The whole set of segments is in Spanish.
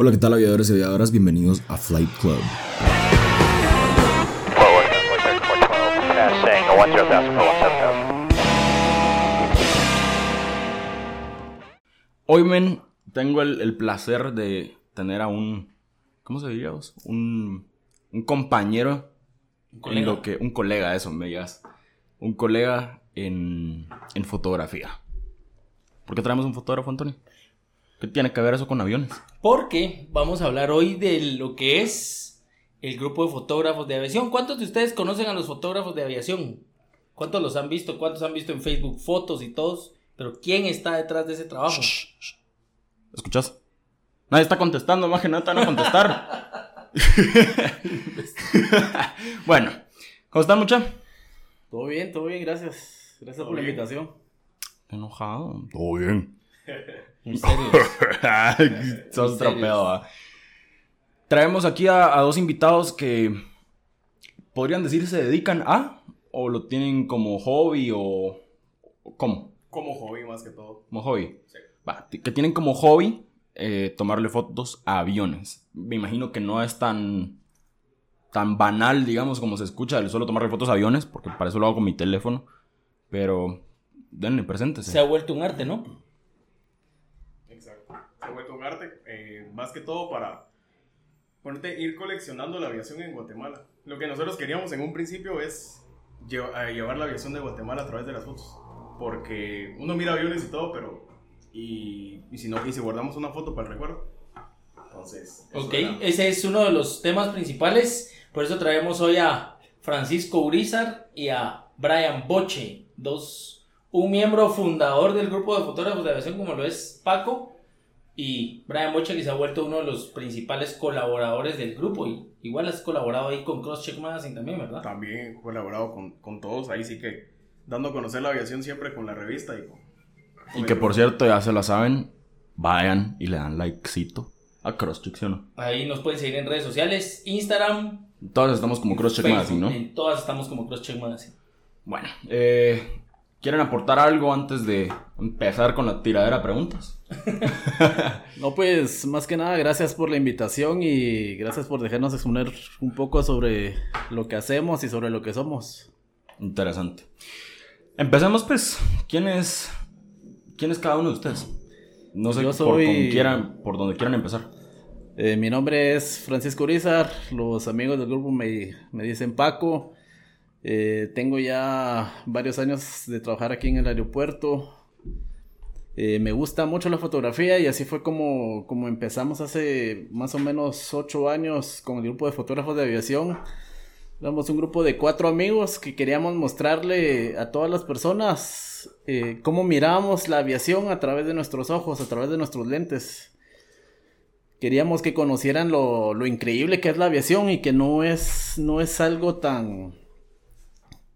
Hola, ¿qué tal aviadores y aviadoras? Bienvenidos a Flight Club. Hoy, men, tengo el, el placer de tener a un... ¿Cómo se diría vos? Un, un compañero Un en colega. lo que... Un colega, eso, me digas. Un colega en, en fotografía. ¿Por qué traemos un fotógrafo, Antonio? ¿Qué tiene que ver eso con aviones? Porque vamos a hablar hoy de lo que es el grupo de fotógrafos de aviación. ¿Cuántos de ustedes conocen a los fotógrafos de aviación? ¿Cuántos los han visto? ¿Cuántos han visto en Facebook fotos y todos? Pero ¿quién está detrás de ese trabajo? ¿Escuchas? Nadie está contestando, más que nada van a contestar. bueno, ¿cómo están, mucha? Todo bien, todo bien, gracias. Gracias por la invitación. Enojado. Todo bien. Sos Misterios. tropeado, ¿va? Traemos aquí a, a dos invitados que podrían decir se dedican a o lo tienen como hobby o cómo Como hobby más que todo. como hobby Sí. Va, que tienen como hobby eh, tomarle fotos a aviones me imagino que no es tan tan banal digamos como se escucha el solo tomarle fotos a aviones porque para eso lo hago con mi teléfono pero denle preséntese Se ha vuelto un arte, ¿no? Se ha vuelto un arte, eh, más que todo para ponerte, ir coleccionando la aviación en Guatemala. Lo que nosotros queríamos en un principio es eh, llevar la aviación de Guatemala a través de las fotos. Porque uno mira aviones y todo, pero... Y, y si no, y si guardamos una foto para el recuerdo. Entonces... Ok, era. ese es uno de los temas principales. Por eso traemos hoy a Francisco Urizar y a Brian Boche, dos, un miembro fundador del grupo de fotógrafos de aviación como lo es Paco y Brian Boche que se ha vuelto uno de los principales colaboradores del grupo y igual has colaborado ahí con Crosscheck Magazine también, ¿verdad? También he colaborado con, con todos, ahí sí que dando a conocer la aviación siempre con la revista y con... Y que por cierto, ya se la saben, vayan y le dan likecito a Crosscheck, ¿sí o no? Ahí nos pueden seguir en redes sociales, Instagram, Todas estamos como Crosscheck Magazine, ¿no? En todas estamos como Crosscheck Magazine. Bueno, eh, ¿quieren aportar algo antes de empezar con la tiradera de preguntas? No, pues más que nada, gracias por la invitación y gracias por dejarnos exponer un poco sobre lo que hacemos y sobre lo que somos. Interesante. Empecemos pues, ¿quién es, quién es cada uno de ustedes? No sé Yo por, soy- con quieran, por donde quieran empezar. Eh, mi nombre es Francisco Urizar, los amigos del grupo me, me dicen Paco. Eh, tengo ya varios años de trabajar aquí en el aeropuerto. Eh, me gusta mucho la fotografía y así fue como, como empezamos hace más o menos ocho años con el grupo de fotógrafos de aviación. Éramos un grupo de cuatro amigos que queríamos mostrarle a todas las personas eh, cómo mirábamos la aviación a través de nuestros ojos, a través de nuestros lentes. Queríamos que conocieran lo, lo increíble que es la aviación y que no es, no es algo tan,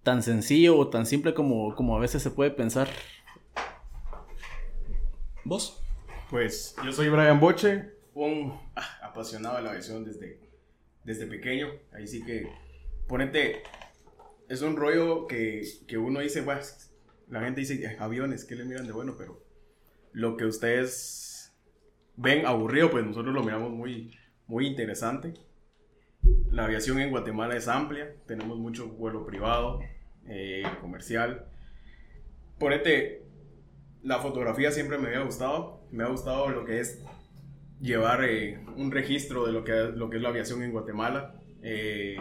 tan sencillo o tan simple como, como a veces se puede pensar. ¿Vos? Pues yo soy Brian Boche, un ah, apasionado de la aviación desde, desde pequeño. Ahí sí que, ponete, es un rollo que, que uno dice, "Bueno, la gente dice, "Eh, aviones, ¿qué le miran de bueno? Pero lo que ustedes ven aburrido, pues nosotros lo miramos muy, muy interesante. La aviación en Guatemala es amplia, tenemos mucho vuelo privado, eh, comercial. Ponete, la fotografía siempre me había gustado. Me ha gustado lo que es llevar eh, un registro de lo que, lo que es la aviación en Guatemala. Eh,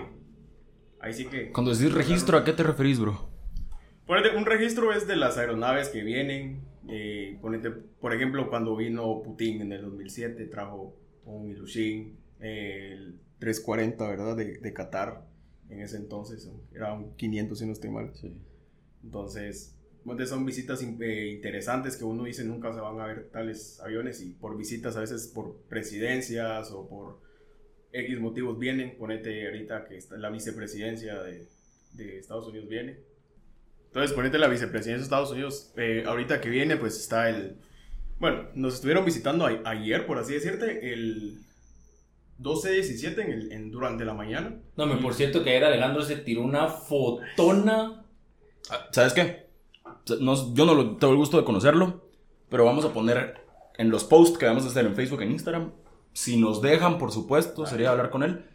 ahí sí que... Cuando decís registro, ¿a qué te referís, bro? Ponete, un registro es de las aeronaves que vienen. eh, ponete, por ejemplo, cuando vino Putin en el 2007, trajo un Ilyushin, eh, el 340, ¿verdad? De, de Qatar en ese entonces. Era un 500, si no estoy mal. Entonces, ponte, son visitas eh, interesantes que uno dice nunca se van a ver tales aviones y por visitas a veces por presidencias o por X motivos vienen. Ponete ahorita que está la vicepresidencia de, de Estados Unidos viene. Entonces, ponete la vicepresidencia de Estados Unidos. eh, ahorita que viene, pues está el. Bueno, nos estuvieron visitando a- ayer, por así decirte, el 12-17 en el, en, durante la mañana. No, me por cierto que ayer Alejandro se tiró una fotona. Ah, ¿Sabes qué? No- yo no lo- tengo el gusto de conocerlo, pero vamos a poner en los posts que vamos a hacer en Facebook, en Instagram, si nos dejan, por supuesto, sería hablar con él,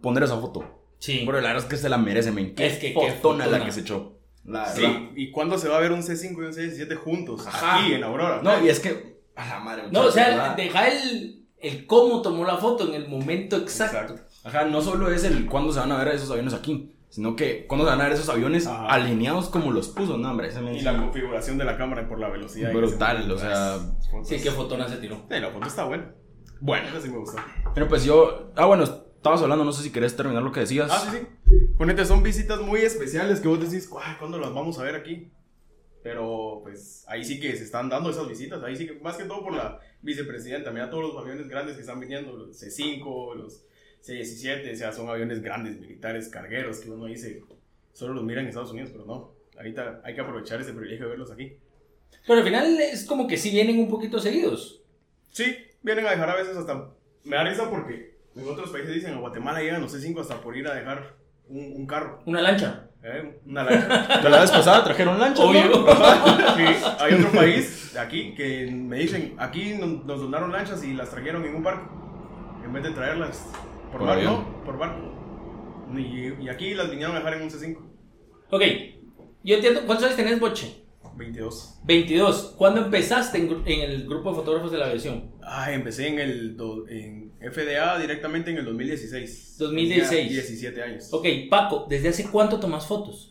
poner esa foto. Sí. Pero la verdad es que se la merece, men. Qué Es que qué fotona la fotona. que se echó. La Sí, verdad. ¿y cuándo se va a ver un C5 y un C17 juntos? Ajá. Aquí en Aurora. No, y es que. A la madre. No, o sea, deja el, el cómo tomó la foto en el momento exacto. Exacto. Ajá, no solo es el cuándo se van a ver esos aviones aquí, sino que cuándo se van a ver esos aviones Ajá. alineados como los puso, no, hombre. Ese men Y la configuración de la cámara por la velocidad. Brutal, o sea, fotos. Sí, qué fotona se tiró. Sí, la foto está buena. Bueno, Esa sí me gustó. pero pues yo. Ah, bueno, estabas hablando, no sé si querés terminar lo que decías. Ah, sí, sí. Ponete, son visitas muy especiales que vos decís, "Ay, ¿cuándo las vamos a ver aquí? Pero, pues, ahí sí que se están dando esas visitas. Ahí sí que, más que todo por la vicepresidenta. Mira todos los aviones grandes que están viniendo, los C5, los C17, o sea, son aviones grandes, militares, cargueros, que uno dice, solo los mira en Estados Unidos, pero no. Ahorita hay que aprovechar ese privilegio de verlos aquí. Pero al final es como que sí vienen un poquito seguidos. Sí, vienen a dejar a veces hasta... Me da risa porque en otros países dicen, a Guatemala llegan los C5 hasta por ir a dejar un, un carro, Una lancha. ¿Eh? una lancha. La vez pasada trajeron Obvio. ¿no? Sí, hay otro país aquí que me dicen, aquí nos, donaron lanchas y las trajeron en un barco. En vez de traerlas por, Por barco, no, por barco. Y, y aquí las vinieron a dejar en un C5. Ok, yo entiendo. ¿Cuántos años tenés, Boche? 22. 22. ¿Cuándo empezaste en, gru- en el grupo de fotógrafos de la aviación? Ah, empecé en el do- en FDA directamente en el 2016. 2016. Tenía 17 años. Ok, Paco, ¿desde hace cuánto tomas fotos?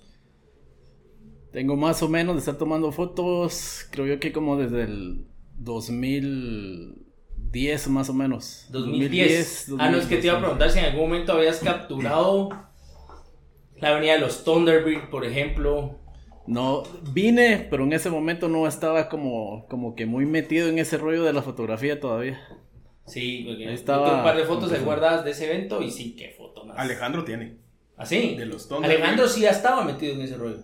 Tengo más o menos de estar tomando fotos, creo yo que como desde el 2010 más o menos. 2010. ah, no, es que te iba a preguntar si en algún momento habías capturado la avenida de los Thunderbird, por ejemplo. No, vine, pero en ese momento no estaba como, como que muy metido en ese rollo de la fotografía todavía. Sí, porque estaba- un par de fotos ahí guardadas de ese evento y sí, qué foto más. Alejandro tiene. ¿Así? De los Thunderbird. Alejandro sí ya estaba metido en ese rollo.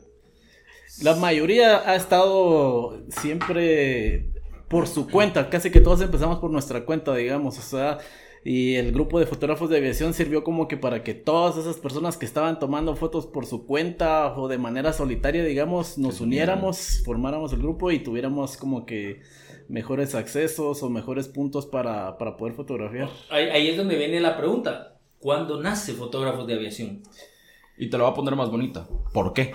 La mayoría ha estado siempre por su cuenta, casi que todos empezamos por nuestra cuenta, digamos, o sea, y el grupo de fotógrafos de aviación sirvió como que para que todas esas personas que estaban tomando fotos por su cuenta o de manera solitaria, digamos, nos uniéramos, formáramos el grupo y tuviéramos como que mejores accesos o mejores puntos para, para poder fotografiar. Ahí, ahí es donde viene la pregunta. ¿Cuándo nace Fotógrafos de Aviación? Y te lo voy a poner más bonita. ¿Por qué?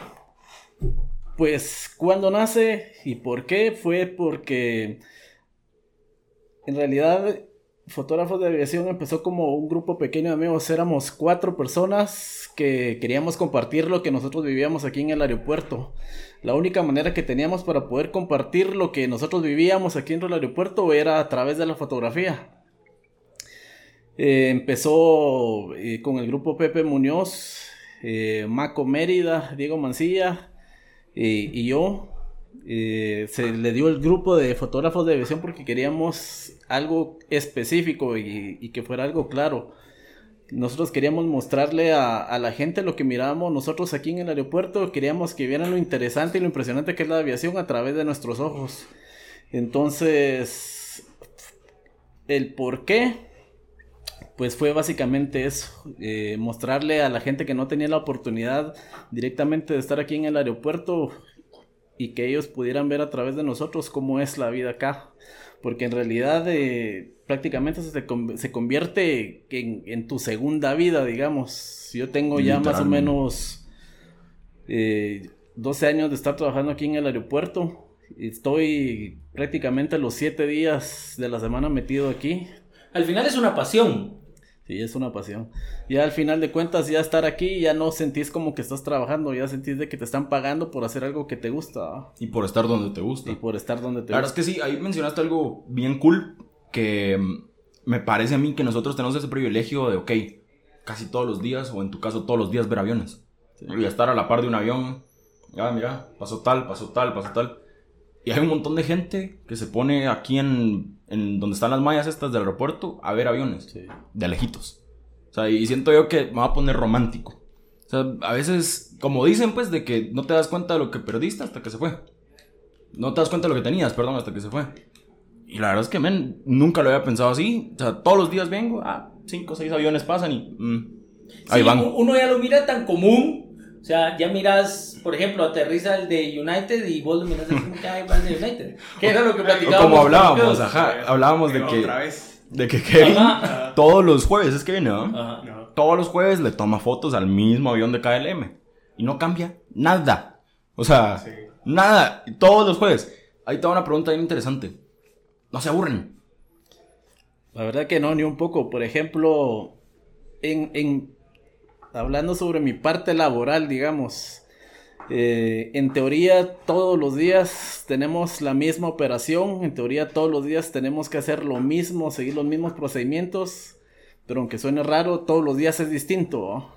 Pues, ¿cuándo nace y por qué? Fue porque en realidad Fotógrafos de Aviación empezó como un grupo pequeño de amigos. Éramos cuatro personas que queríamos compartir lo que nosotros vivíamos aquí en el aeropuerto. La única manera que teníamos para poder compartir lo que nosotros vivíamos aquí en el aeropuerto era a través de la fotografía. Eh, empezó eh, con el grupo Pepe Muñoz, eh, Maco Mérida, Diego Mancilla y yo. Eh, se le dio el grupo de fotógrafos de aviación porque queríamos algo específico y, que fuera algo claro. Nosotros queríamos mostrarle a, a la gente lo que mirábamos nosotros aquí en el aeropuerto. Queríamos que vieran lo interesante y lo impresionante que es la aviación a través de nuestros ojos. Entonces, el por qué, pues fue básicamente eso, eh, mostrarle a la gente que no tenía la oportunidad directamente de estar aquí en el aeropuerto y que ellos pudieran ver a través de nosotros cómo es la vida acá. Porque en realidad eh, prácticamente se, con- se convierte en, en tu segunda vida, digamos. Yo tengo ya más o menos eh, 12 años de estar trabajando aquí en el aeropuerto. Estoy prácticamente los 7 días de la semana metido aquí. Al final es una pasión. Sí, es una pasión. Ya al final de cuentas, ya estar aquí, ya no sentís como que estás trabajando, ya sentís de que te están pagando por hacer algo que te gusta. Y por estar donde te gusta. y por estar donde te La verdad es gusta. que sí, ahí mencionaste algo bien cool que mm, me parece a mí que nosotros tenemos ese privilegio de, ok, casi todos los días, o en tu caso todos los días, ver aviones. Y estar a la par de un avión. Ya, mira, pasó tal, pasó tal, pasó tal. Y hay un montón de gente que se pone aquí en, en donde están las mallas estas del aeropuerto a ver aviones. Sí. De lejitos. O sea, y siento yo que me va a poner romántico. O sea, a veces, como dicen, pues, de que no te das cuenta de lo que perdiste hasta que se fue. No te das cuenta de lo que tenías, perdón, hasta que se fue. Y la verdad es que, men, nunca lo había pensado así. O sea, todos los días vengo, ah, cinco o seis aviones pasan y... mm, ahí Sí, van. Uno ya lo mira tan común. O sea, ya miras, por ejemplo, aterriza el de United y vos lo miras así como que hay de United. Que era lo que O platicábamos. como hablábamos, ajá, hablábamos de que... Otra vez. de que Kevin Ajá. todos los jueves, es que viene, ¿no? Ajá. Todos los jueves le toma fotos al mismo avión de KLM. Y no cambia nada. O sea, Sí. nada. Todos los jueves. Ahí te va una pregunta bien interesante. ¿No se aburren? La verdad que no, ni un poco. Por ejemplo, en, en- hablando sobre mi parte laboral, digamos, eh, en teoría todos los días tenemos la misma operación, en teoría todos los días tenemos que hacer lo mismo, seguir los mismos procedimientos, pero aunque suene raro, todos los días es distinto.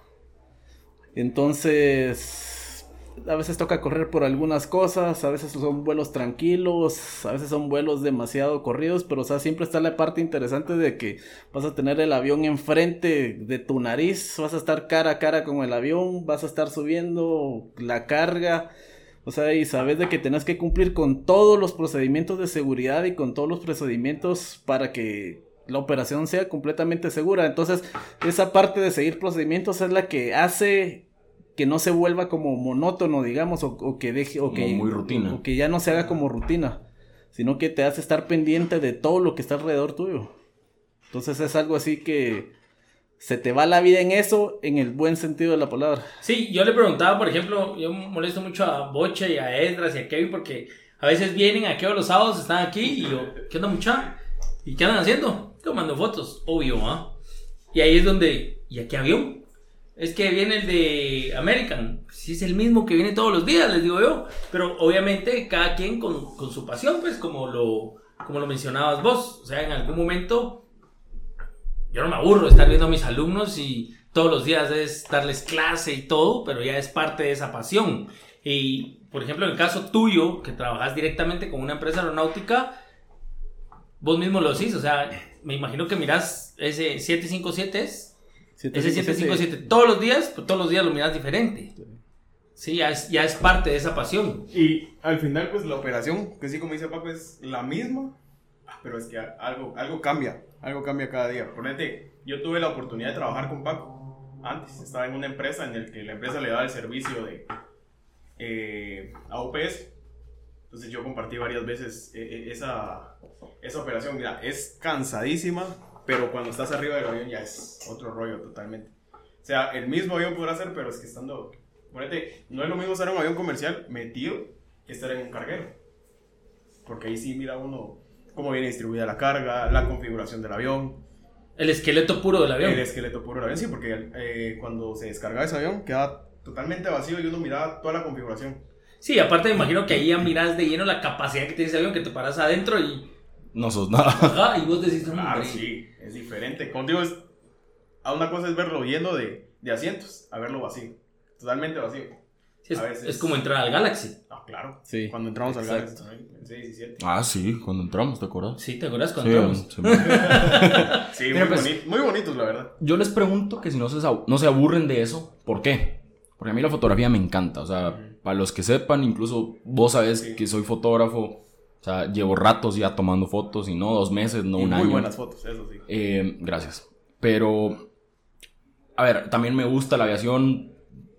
Entonces, a veces toca correr por algunas cosas, a veces son vuelos tranquilos, a veces son vuelos demasiado corridos, pero o sea, siempre está la parte interesante de que vas a tener el avión enfrente de tu nariz, vas a estar cara a cara con el avión, vas a estar subiendo la carga. O sea, y sabes de que tenés que cumplir con todos los procedimientos de seguridad y con todos los procedimientos para que la operación sea completamente segura. Entonces, esa parte de seguir procedimientos es la que hace que no se vuelva como monótono, digamos, o, o que deje, o Como que, muy rutina. o que ya no se haga como rutina, sino que te hace estar pendiente de todo lo que está alrededor tuyo. Entonces es algo así que se te va la vida en eso, en el buen sentido de la palabra. Sí, yo le preguntaba, por ejemplo, yo molesto mucho a Boche y a Esdras y a Kevin porque a veces vienen aquí los sábados, están aquí y yo, ¿qué onda mucha? ¿Y qué andan haciendo? Tomando fotos, obvio, ¿ah? Y ahí es donde, ¿y a qué avión? Es que viene el de American, si es el mismo que viene todos los días, les digo yo, pero obviamente cada quien con, con su pasión, pues como lo, como lo mencionabas vos, o sea, en algún momento yo no me aburro estar viendo a mis alumnos y todos los días es darles clase y todo, pero ya es parte de esa pasión. Y, por ejemplo, en el caso tuyo, que trabajas directamente con una empresa aeronáutica, vos mismo lo decís, o sea, me imagino que mirás ese 757, es, ese 757 todos los días, pues todos los días lo miras diferente. Sí, ya es, ya es parte de esa pasión. Y al final, pues la operación, que sí, como dice Paco, es la misma, pero es que algo, algo cambia, algo cambia cada día. Ponete, yo tuve la oportunidad de trabajar con Paco antes, estaba en una empresa en la que la empresa le daba el servicio de eh, a UPS. Entonces yo compartí varias veces eh, eh, esa, esa operación. Mira, es cansadísima, pero cuando estás arriba del avión ya es otro rollo totalmente. O sea, el mismo avión podrá ser, pero es que estando Ponete, no es lo mismo estar en un avión comercial metido que estar en un carguero. Porque ahí sí mira uno cómo viene distribuida la carga, la configuración del avión, El esqueleto puro del avión. el esqueleto puro del avión. Sí, porque eh, cuando se descargaba ese avión quedaba totalmente vacío y uno miraba toda la configuración. Sí, aparte me imagino que ahí ya miras de lleno la capacidad que tiene ese avión, que te paras adentro y, No sos nada. ajá, y vos decís, Claro, sí, es diferente. Como digo, es, a una cosa es verlo lleno de, de asientos, a verlo vacío. Totalmente vacío. Sí, es, A veces- es como entrar al Galaxy. Ah, claro. Sí, Cuando entramos al exacto. Galaxy también, en 6 y 7. Ah, sí, cuando entramos, ¿te acuerdas? Sí, ¿te acuerdas Sí, cuando entramos? sí. Sí, Mira, muy, pues- boni- muy bonitos, la verdad. Yo les pregunto que si no se, no se aburren de eso, ¿por qué? Porque a mí la fotografía me encanta, o sea, para los que sepan, incluso vos sabes Sí. que soy fotógrafo, o sea, llevo ratos ya tomando fotos y no dos meses, no y un muy año. buenas fotos, eso sí. Eh, gracias. Pero, a ver, también me gusta la aviación,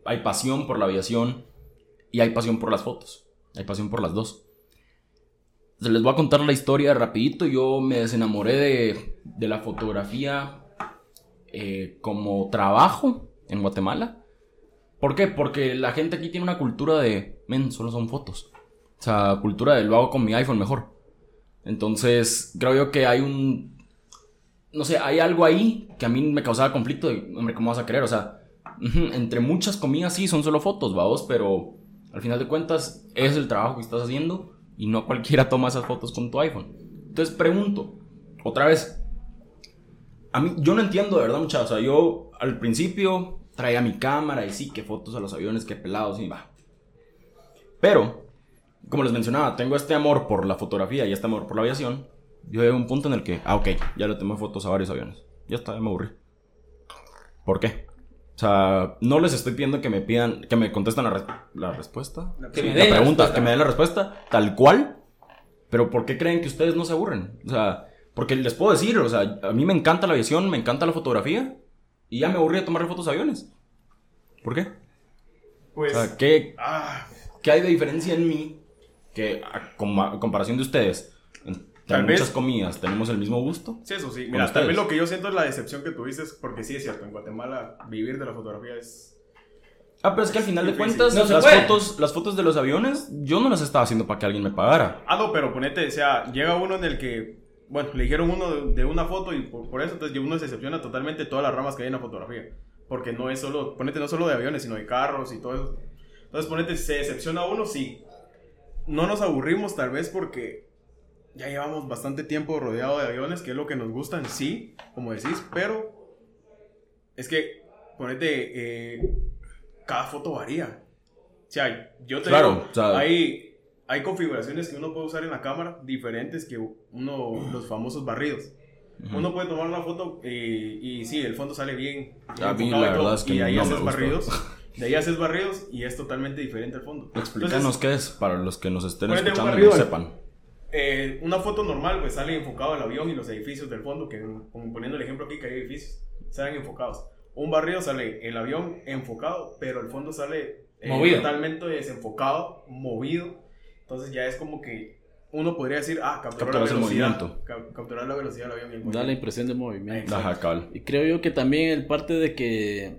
hay pasión por la aviación y hay pasión por las fotos, hay pasión por las dos. Se les voy a contar la historia rapidito, yo me desenamoré de, de la fotografía eh, como trabajo en Guatemala. ¿Por qué? Porque la gente aquí tiene una cultura de, men, solo son fotos. O sea, cultura de lo hago con mi iPhone mejor. Entonces, creo yo que hay un, no sé, hay algo ahí que a mí me causaba conflicto hombre, ¿cómo vas a creer? O sea, entre muchas comidas sí son solo fotos, vamos, pero al final de cuentas es el trabajo que estás haciendo y no cualquiera toma esas fotos con tu iPhone. Entonces pregunto, otra vez, a mí, yo no entiendo de verdad, muchachos, o sea, yo al principio traía mi cámara y sí, que fotos a los aviones, que pelados y va. Pero, como les mencionaba, tengo este amor por la fotografía y este amor por la aviación. Yo llegué a un punto en el que, ah, ok, ya le tomé fotos a varios aviones. Ya está, ya me aburrí. ¿Por qué? O sea, no les estoy pidiendo que me pidan, que me contesten la, res- la respuesta. Que Sí, me la den la pregunta, que me den la respuesta tal cual. Pero ¿por qué creen que ustedes no se aburren? O sea, porque les puedo decir, o sea, a mí me encanta la aviación, me encanta la fotografía. Y ya me aburrí de tomar fotos a aviones. ¿Por qué? Pues, O sea, ¿qué, ah, ¿Qué hay de diferencia en mí que a, com- a comparación de ustedes? Tal muchas vez- comillas tenemos el mismo gusto. Sí, eso sí. Mira, tal vez lo que yo siento es la decepción que tuviste, porque sí es cierto, en Guatemala vivir de la fotografía es... Ah, pero es que al final de cuentas, No las, puede. fotos, las fotos de los aviones, yo no las estaba haciendo para que alguien me pagara. Ah, no, pero ponete, o sea, llega uno en el que, bueno, le dijeron uno de, de una foto y por, por eso entonces uno se decepciona totalmente todas las ramas que hay en la fotografía. Porque no es solo, ponete, no solo de aviones, sino de carros y todo eso. Entonces, ponete, se decepciona uno, sí. No nos aburrimos tal vez porque ya llevamos bastante tiempo rodeado de aviones, que es lo que nos gusta en sí, como decís, pero es que, ponete, eh, cada foto varía. O sea, yo te Claro, digo, sea- hay, hay configuraciones que uno puede usar en la cámara diferentes que uno, los famosos barridos. Uno puede tomar una foto y, y sí, el fondo sale bien. A mí la verdad es que y ahí no haces barridos. De ahí haces barridos y es totalmente diferente el fondo. Explícanos Entonces, qué es para los que nos estén escuchando y no sepan. eh, una foto normal pues sale enfocado el avión y los edificios del fondo, que como poniendo el ejemplo aquí que hay edificios, salen enfocados. Un barrido sale el avión enfocado, pero el fondo sale eh, Movido. totalmente desenfocado, movido. Entonces ya es como que uno podría decir, ah, capturar la Capturas el velocidad, movimiento. ca- capturar la velocidad del avión y el Da la impresión de movimiento. Ajá, cabal. Y creo yo que también el parte de que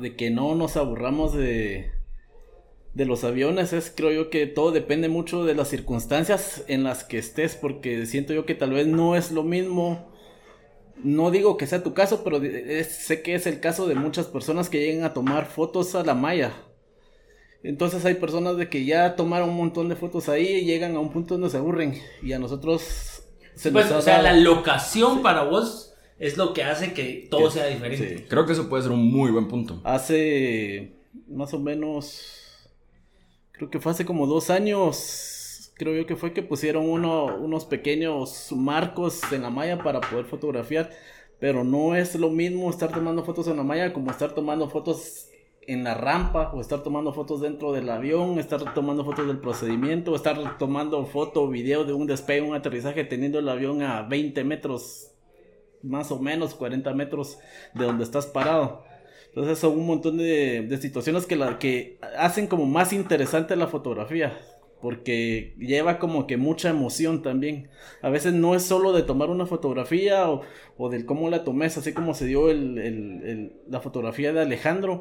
de que no nos aburramos de de los aviones. Es creo yo que todo depende mucho de las circunstancias en las que estés porque siento yo que tal vez no es lo mismo. No digo que sea tu caso pero es- sé que es el caso de muchas personas que llegan a tomar fotos a la malla. Entonces hay personas de que ya tomaron un montón de fotos ahí y llegan a un punto donde se aburren y a nosotros se Pues, nos o sea, la locación para vos es lo que hace que todo Que- sea diferente. sí. Creo que eso puede ser un muy buen punto. Hace más o menos, creo que fue hace como dos años, creo yo que fue que pusieron uno, unos pequeños marcos en la malla para poder fotografiar, pero no es lo mismo estar tomando fotos en la malla como estar tomando fotos en la rampa o estar tomando fotos dentro del avión, estar tomando fotos del procedimiento, estar tomando foto o video de un despegue, un aterrizaje teniendo el avión a 20 metros más o menos 40 metros de donde estás parado. Entonces son un montón de, de situaciones que, la, que hacen como más interesante la fotografía. Porque lleva como que mucha emoción también. A veces no es solo de tomar una fotografía o, o del cómo la tomes, así como se dio el- el- la fotografía de Alejandro.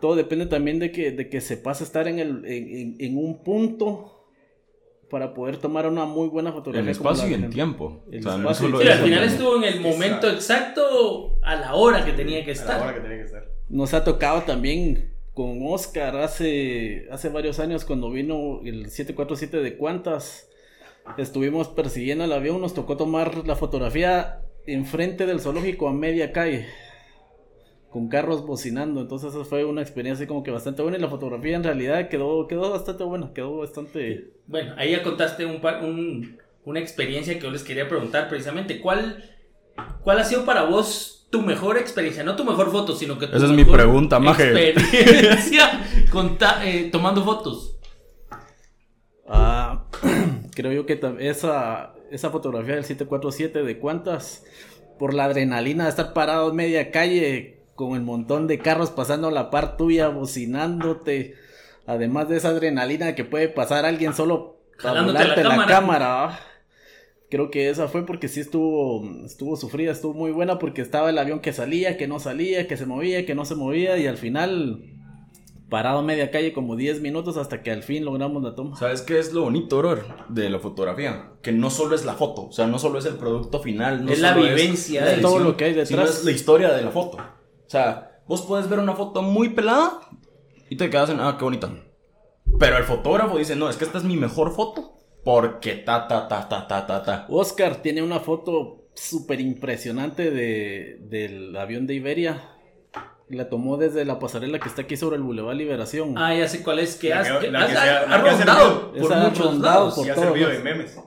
Todo depende también de que, de que sepas estar en, el, en, en- en un punto para poder tomar una muy buena fotografía. En espacio y en tiempo. El O sea, no espacio y solo Sí, eso, al final también. estuvo en el momento exacto a la hora que tenía que A la hora estar. que tenía que estar. Nos ha tocado también con Oscar hace, hace varios años cuando vino el 747 de Cuantas. Estuvimos persiguiendo el avión, nos tocó tomar la fotografía enfrente del zoológico a media calle. Con carros bocinando, entonces esa fue una experiencia como que bastante buena y la fotografía en realidad quedó, quedó bastante buena, quedó bastante... Bueno, ahí ya contaste un par- un- una experiencia que yo les quería preguntar precisamente. ¿Cuál, ¿Cuál ha sido para vos tu mejor experiencia? No tu mejor foto, sino que tu Esa es mi mejor pregunta, maje. experiencia eh, tomando fotos. Ah, creo yo que esa, esa fotografía del 747 de cuántas, por la adrenalina de estar parado en media calle con el montón de carros pasando a la par tuya, bocinándote, además de esa adrenalina que puede pasar alguien solo para Jalándote la la cámara. cámara. ah. Creo que esa fue porque sí estuvo, estuvo sufrida, estuvo muy buena porque estaba el avión que salía, que no salía, que se movía, que no se movía y al final parado a media calle como 10 minutos hasta que al fin logramos la toma. ¿Sabes qué es lo bonito, bro, de la fotografía? Que no solo es la foto, o sea, no solo es el producto final, no Es la solo vivencia la de- todo lo que hay sino detrás. es la historia de la foto. O sea, vos puedes ver una foto muy pelada y te quedas en, ah, qué bonita. Pero el fotógrafo dice, no, es que esta es mi mejor foto porque ta, ta, ta, ta, ta, ta, ta. Oscar tiene una foto súper impresionante de, del avión de Iberia. La tomó desde la pasarela que está aquí sobre el Boulevard Liberación. Ah, ya sé cuál es que La has, que- la has- que la que rondado por muchos lados. por Y ha servido de memes.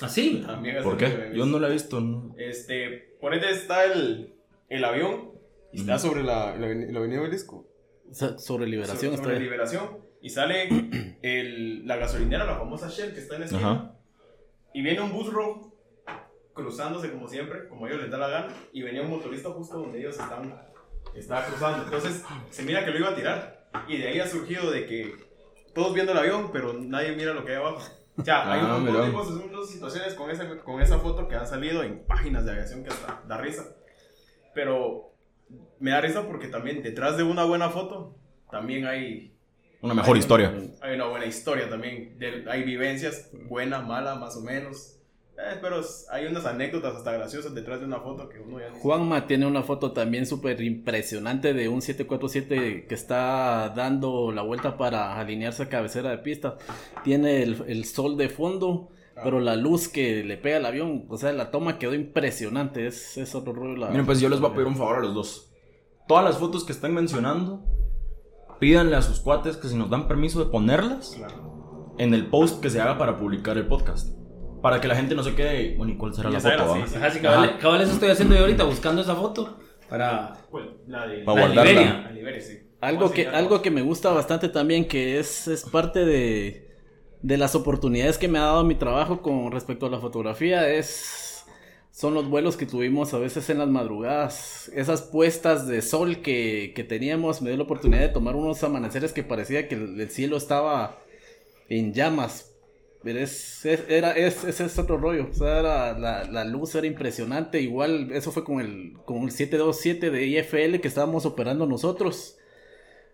Así. También ha ¿Por servido de qué? memes. Yo no la he visto. no. Este, ponete, está el, el avión y está sobre la, la, la avenida Obelisco. Sobre Liberación sobre, está. Liberación. Y sale el, la gasolinera, la famosa Shell que está en la esquina. Y viene un bus rojo cruzándose como siempre, como ellos les da la gana. Y venía un motorista justo donde ellos están, estaba cruzando. Entonces se mira que lo iba a tirar. Y de ahí ha surgido de que todos viendo el avión, pero nadie mira lo que hay abajo. O sea, hay Ah, un montón de cosas, situaciones con esa, con esa foto que han salido en páginas de aviación que hasta da risa. Pero me da risa porque también detrás de una buena foto también hay, Una mejor hay- historia. Hay una buena historia también. de- hay vivencias, buena, mala, más o menos. Eh, pero hay unas anécdotas hasta graciosas detrás de una foto que uno ya ni Juanma tiene una foto también súper impresionante de un 747 que está dando la vuelta para alinearse a cabecera de pista. Tiene el, el sol de fondo, Ah. pero la luz que le pega al avión, o sea, la toma quedó impresionante. Es, es otro rollo. la- Miren, pues yo les voy a pedir un favor a los dos. Todas las fotos que están mencionando, pídanle a sus cuates que si nos dan permiso de ponerlas Claro. en el post que se haga para publicar el podcast. Para que la gente no se quede, bueno, ¿y cuál será Ya la foto? sí, va? sí. Ajá, sí, cabal, cabal, eso estoy haciendo yo ahorita, buscando esa foto para... Pues, la de Para La guardarla. Liberia. la Liberia, sí. Algo que, algo que me gusta bastante también, que es, es parte de, de las oportunidades que me ha dado mi trabajo con respecto a la fotografía, es son los vuelos que tuvimos a veces en las madrugadas, esas puestas de sol que, que teníamos, me dio la oportunidad de tomar unos amaneceres que parecía que el, el cielo estaba en llamas. Pero es, es- era, es, ese es otro rollo, o sea, era- la, la luz era impresionante, igual eso fue con el, con el 727 de IFL que estábamos operando nosotros.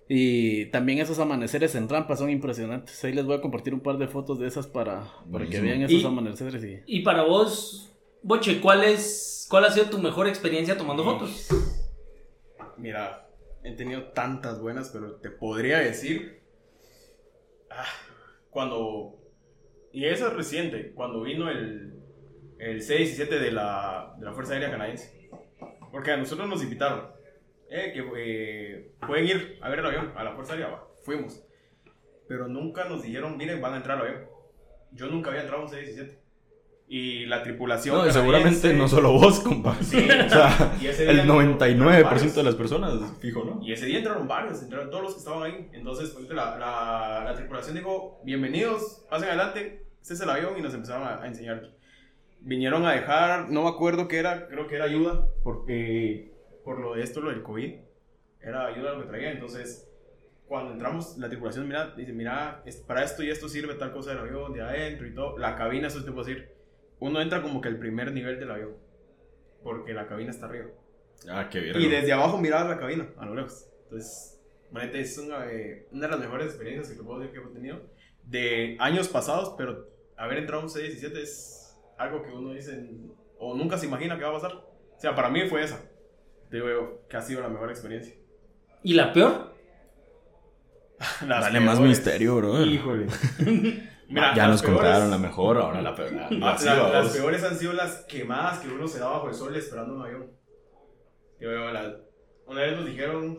Y también esos amaneceres en rampa son impresionantes. Ahí les voy a compartir un par de fotos de esas para, para que vean esos Y- amaneceres. Y... Y para vos, Boche, ¿cuál es, cuál ha sido tu mejor experiencia tomando fotos? Mira, he tenido tantas buenas, pero te podría decir. ah, cuando. Y eso es reciente, cuando vino el, el C-17 de la, de la Fuerza Aérea Canadiense. Porque a nosotros nos invitaron. Eh, que eh, pueden ir a ver el avión, a la Fuerza Aérea. va. Fuimos. Pero nunca nos dijeron, miren, van a entrar al avión. Yo nunca había entrado a un C-17. Y la tripulación. No, seguramente no solo vos, compa. Sí, O sea, y ese el día entraron 99% varios. de las personas, fijo, ¿no? Y ese día entraron varios, entraron todos los que estaban ahí. Entonces, pues, la, la, la tripulación dijo, bienvenidos, pasen adelante, este es el avión y nos empezaron a, a enseñar. Vinieron a dejar, no me acuerdo qué era, creo que era ayuda, porque por lo de esto, lo del COVID, era ayuda lo que traía. Entonces, cuando entramos, la tripulación mira, dice, mira, para esto y esto sirve tal cosa del avión, de adentro y todo. La cabina, eso te puedo decir, uno entra como que el primer nivel del avión, porque la cabina está arriba. Ah, qué bien. Y desde abajo mirabas la cabina, a lo lejos. Entonces, realmente es una, eh, una de las mejores experiencias que puedo decir que he tenido de años pasados, pero haber entrado a un C-17 es algo que uno dice o nunca se imagina que va a pasar. O sea, para mí fue esa. Te digo que ha sido la mejor experiencia. ¿Y la peor? Las Dale más misterio, bro. Híjole. ya nos peores- contaron la mejor, ahora la peor. la- la- las peores han sido las quemadas que uno se da bajo el sol esperando un avión. Yo veo la- una vez nos dijeron.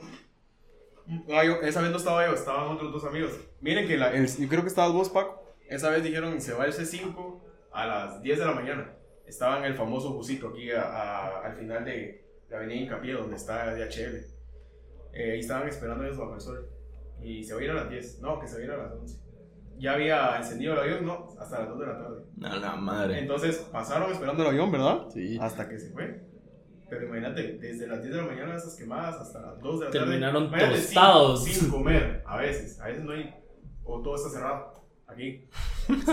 Yo- esa vez no estaba yo, estaban otros dos amigos. Miren que la, el- yo creo que estabas vos, Paco. Esa vez dijeron se va el C5 a las 10 de la mañana. Estaba en el famoso busito aquí a- a- al final de la avenida Hincapié, donde está DHL. Eh, y estaban esperando ellos bajo el sol. Y se va a ir a las 10. No, que se va a ir a las 11. Ya había encendido el avión, no, hasta las 2 de la tarde. A la madre. Entonces pasaron esperando el avión, ¿verdad? Sí. Hasta que se fue. Pero imagínate, desde las 10 de la mañana esas quemadas hasta las 2 de la tarde. Terminaron imagínate, sin- tostados. Sin, comer, a veces. A veces no hay. O todo está cerrado. Aquí.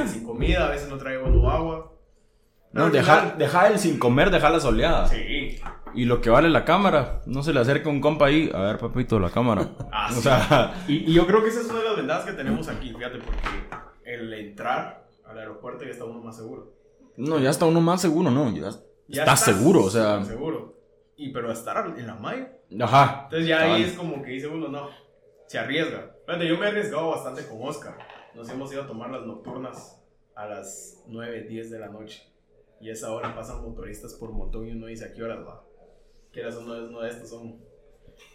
Sin comida, a veces no trae uno agua. No, al deja, final- deja el sin comer, deja la soleada. Sí. Y lo que vale la cámara, no se le acerca un compa ahí. A ver, papito, la cámara. Ah, o sí. sea, Y, y yo creo que esa es una de las ventajas que tenemos aquí, fíjate, porque el entrar al aeropuerto ya está uno más seguro. no, ya está uno más seguro, ¿no? Ya, Ya está estás seguro, o sea. Seguro. Y pero estar en la malla. Ajá. Entonces ya ahí es como que dice uno, no, se arriesga. Fíjate, yo me he arriesgado bastante con Oscar. Nos hemos ido a tomar las nocturnas a las 9, 10 de la noche. Y esa hora pasan motoristas por montón y uno dice, ¿a qué horas va? ¿Qué horas uno, uno de estos son?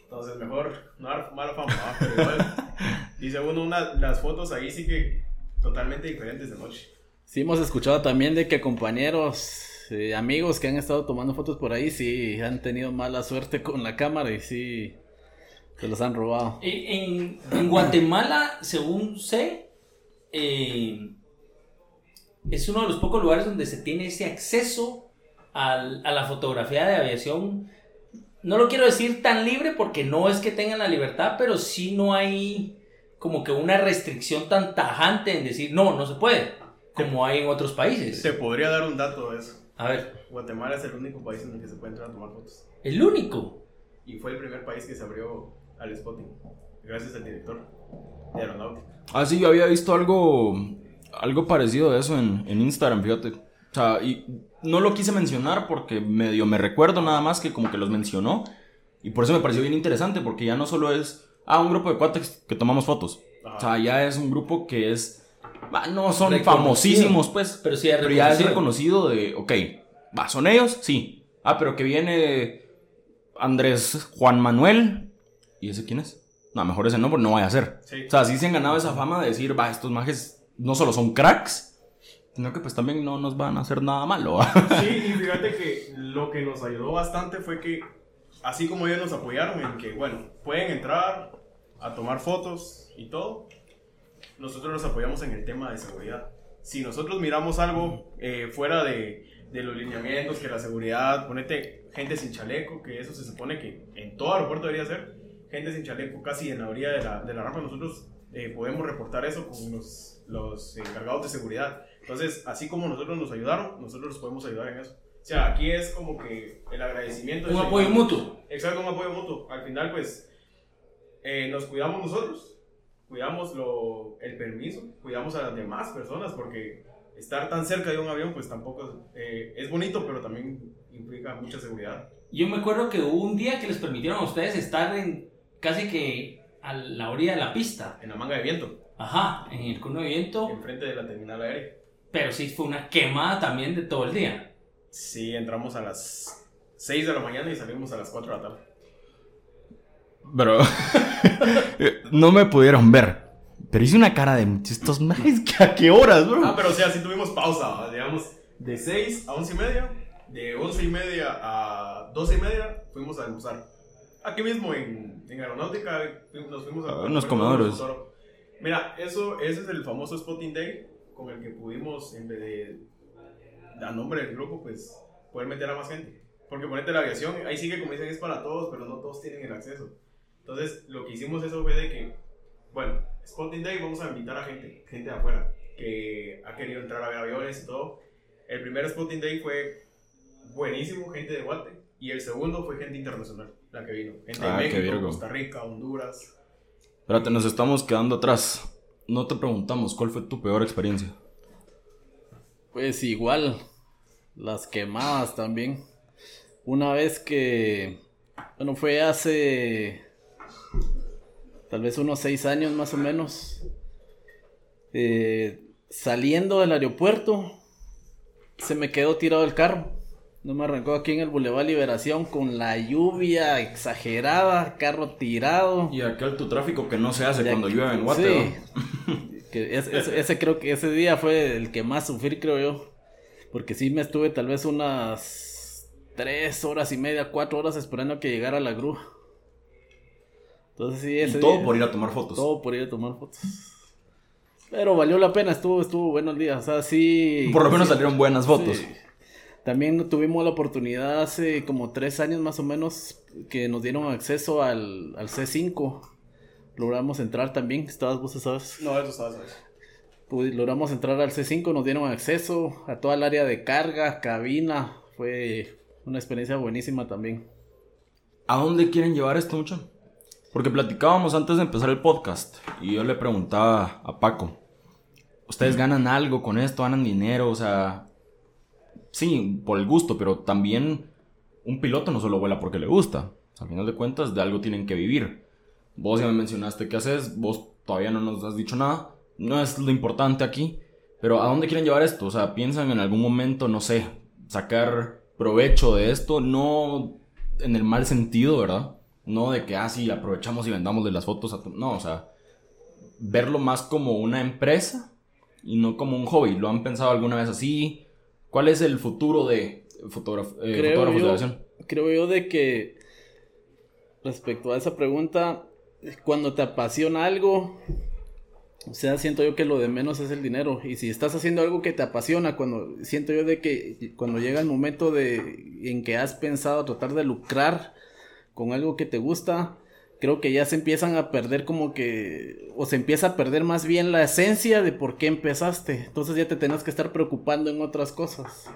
Entonces mejor no dar mala fama, ¿va? pero igual. dice uno, una, las fotos ahí sí que totalmente diferentes de noche. Sí, hemos escuchado también de que compañeros, eh, amigos que han estado tomando fotos por ahí, sí han tenido mala suerte con la cámara y sí se los han robado. En, en Guatemala, según sé, eh, es uno de los pocos lugares donde se tiene ese acceso al- a la fotografía de aviación. No lo quiero decir tan libre porque no es que tengan la libertad, pero sí no hay como que una restricción tan tajante en decir no, no se puede. como hay en otros países. Te podría dar un dato de eso. A ver, Guatemala es el único país en el que se puede entrar a tomar fotos. el único. Y fue el primer país que se abrió al spotting. Gracias al director de aeronáutica. Ah, sí, yo había visto algo, algo parecido de eso en, en Instagram, fíjate. O sea, y no lo quise mencionar porque medio me recuerdo nada más que como que los mencionó. Y por eso me pareció bien interesante, porque ya no solo es, ah, un grupo de cuates que tomamos fotos. O sea, ya es un grupo que es, va, no son famosísimos, pues. Pero sí es Pero ya es reconocido. reconocido de, ok, va, ¿son ellos? Sí. Ah, pero que viene Andrés Juan Manuel. ¿Y ese quién es? No, mejor ese no, porque no vaya a ser. Sí. O sea, sí se han ganado esa fama de decir, va, estos majes no solo son cracks, sino que pues también no nos van a hacer nada malo. Sí, y fíjate que lo que nos ayudó bastante fue que, así como ellos nos apoyaron en que, bueno, pueden entrar a tomar fotos y todo, nosotros los apoyamos en el tema de seguridad. Si nosotros miramos algo eh, fuera de, de los lineamientos, que la seguridad, ponete gente sin chaleco, que eso se supone que en todo aeropuerto debería ser, gente sin chaleco casi en la orilla de la, de la rampa, nosotros eh, podemos reportar eso con los, los encargados de seguridad. Entonces, así como nosotros nos ayudaron, nosotros los podemos ayudar en eso. O sea, aquí es como que el agradecimiento. Un apoyo mutuo. Exacto, un apoyo mutuo. Al final, pues, eh, nos cuidamos nosotros, cuidamos lo, el permiso, cuidamos a las demás personas, porque estar tan cerca de un avión, pues tampoco eh, es bonito, pero también implica mucha seguridad. Yo me acuerdo que hubo un día que les permitieron a ustedes estar en casi que a la orilla de la pista. En la manga de viento, Ajá, en el cono de viento. enfrente de la terminal aérea. Pero sí fue una quemada también de todo el día. Sí, entramos a las 6 de la mañana y salimos a las 4 de la tarde. Pero no me pudieron ver. Pero hice una cara de estos majes, ¿que ¿a qué horas, bro? Ah, pero o sea, sí tuvimos pausa, digamos, de 6 a 11 y media, de 11 y media a 12 y media, fuimos a almorzar. Aquí mismo en, en Aeronáutica nos fuimos a... A unos comedores. Mira, eso, ese es el famoso Spotting Day con el que pudimos, en vez de, a nombre del grupo, pues, poder meter a más gente. Porque ponete la aviación, ahí sí que como dicen es para todos, pero no todos tienen el acceso. Entonces, lo que hicimos eso fue de que, bueno, Spotting Day vamos a invitar a gente, gente de afuera, que ha querido entrar a ver aviones y todo. El primer Spotting Day fue buenísimo, gente de Guate, y el segundo fue gente internacional, la que vino. Gente Ah, de qué México, virgo. Costa Rica, Honduras. Espérate, nos estamos quedando atrás. No te preguntamos cuál fue tu peor experiencia. Pues igual, las quemadas también. Una vez que, bueno, fue hace tal vez unos seis años más o menos, eh, saliendo del aeropuerto, se me quedó tirado el carro. No me arrancó aquí en el Boulevard Liberación con la lluvia exagerada, carro tirado. Y aquel tu tráfico que no se hace cuando llueve en Guate. sí. Que es- es- ese creo que ese día fue el que más sufrí, creo yo. Porque sí me estuve tal vez unas tres horas y media, cuatro horas esperando que llegara la grúa. Entonces sí, ¿no? ese Y todo día- por ir a tomar fotos. todo por ir a tomar fotos. Pero valió la pena, estuvo, estuvo bueno el día. O sea, sí. Por lo menos sí. salieron buenas fotos. Sí. También tuvimos la oportunidad hace como tres años más o menos que nos dieron acceso al, al C5. Logramos entrar también, estabas vos, ¿sabes? No, eso estaba, ¿sabes? Pudi- logramos entrar al C5, nos dieron acceso a toda el área de carga, cabina. Fue una experiencia buenísima también. ¿A dónde quieren llevar esto mucho? Porque platicábamos antes de empezar el podcast y yo le preguntaba a Paco, ¿ustedes ganan algo con esto? ¿Ganan dinero? O sea, sí, por el gusto, pero también un piloto no solo vuela porque le gusta. Al final de cuentas, de algo tienen que vivir. Vos ya me mencionaste qué haces, vos todavía no nos has dicho nada. No es lo importante aquí, pero ¿a dónde quieren llevar esto? O sea, piensan en algún momento, no sé, sacar provecho de esto, no en el mal sentido, ¿verdad? No de que, ah, sí, aprovechamos y vendamos de las fotos. a No, o sea, verlo más como una empresa y no como un hobby. ¿Lo han pensado alguna vez así? ¿Cuál es el futuro de fotógrafo, eh, Creo fotógrafos de yo- aviación? Creo yo de que respecto a esa pregunta, cuando te apasiona algo, o sea, siento yo que lo de menos es el dinero. Y si estás haciendo algo que te apasiona, cuando siento yo de que cuando llega el momento de en que has pensado tratar de lucrar con algo que te gusta, creo que ya se empiezan a perder como que, o se empieza a perder más bien la esencia de por qué empezaste. Entonces ya te tenés que estar preocupando en otras cosas.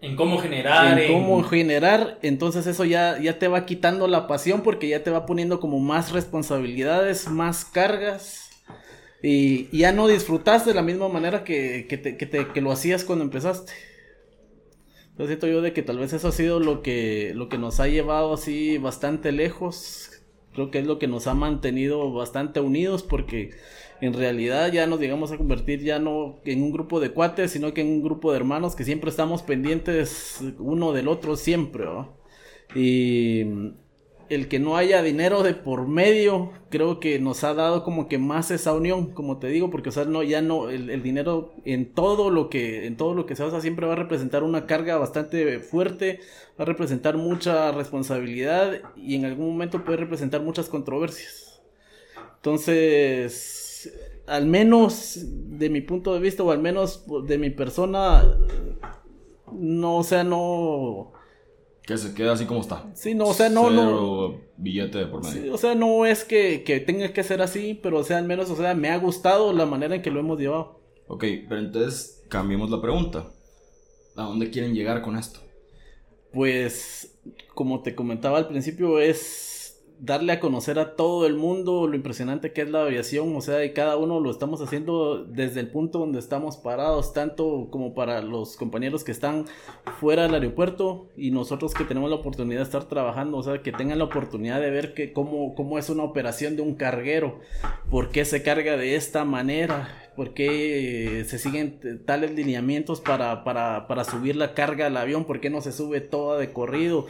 En cómo generar. En cómo generar, entonces eso ya, ya te va quitando la pasión porque ya te va poniendo como más responsabilidades, más cargas. Y, ya no disfrutas de la misma manera que, que, te, que, te, que lo hacías cuando empezaste. Entonces siento yo de que tal vez eso ha sido lo que, lo que nos ha llevado así bastante lejos. Creo que es lo que nos ha mantenido bastante unidos porque en realidad ya nos llegamos a convertir ya no en un grupo de cuates, sino que en un grupo de hermanos que siempre estamos pendientes uno del otro siempre. Y el que no haya dinero de por medio, creo que nos ha dado como que más esa unión, como te digo, porque o sea, no, ya no, el, dinero en todo lo que, en todo lo que se hace siempre va a representar una carga bastante fuerte, va a representar mucha responsabilidad y en algún momento puede representar muchas controversias. Entonces, al menos de mi punto de vista, o al menos de mi persona, no, o sea, no que se queda así como está. Sí, no, o sea, no, no. billete de por medio. Sí, o sea, no es que, que, tenga que ser así, pero o sea, al menos, o sea, me ha gustado la manera en que lo hemos llevado. Ok, pero entonces cambiemos la pregunta. ¿A dónde quieren llegar con esto? Pues, como te comentaba al principio, es darle a conocer a todo el mundo lo impresionante que es la aviación, o sea, y cada uno lo estamos haciendo desde el punto donde estamos parados, tanto como para los compañeros que están fuera del aeropuerto y nosotros que tenemos la oportunidad de estar trabajando, o sea, que tengan la oportunidad de ver que cómo, cómo es una operación de un carguero, por qué se carga de esta manera, por qué se siguen tales lineamientos para, para, para subir la carga al avión, por qué no se sube toda de corrido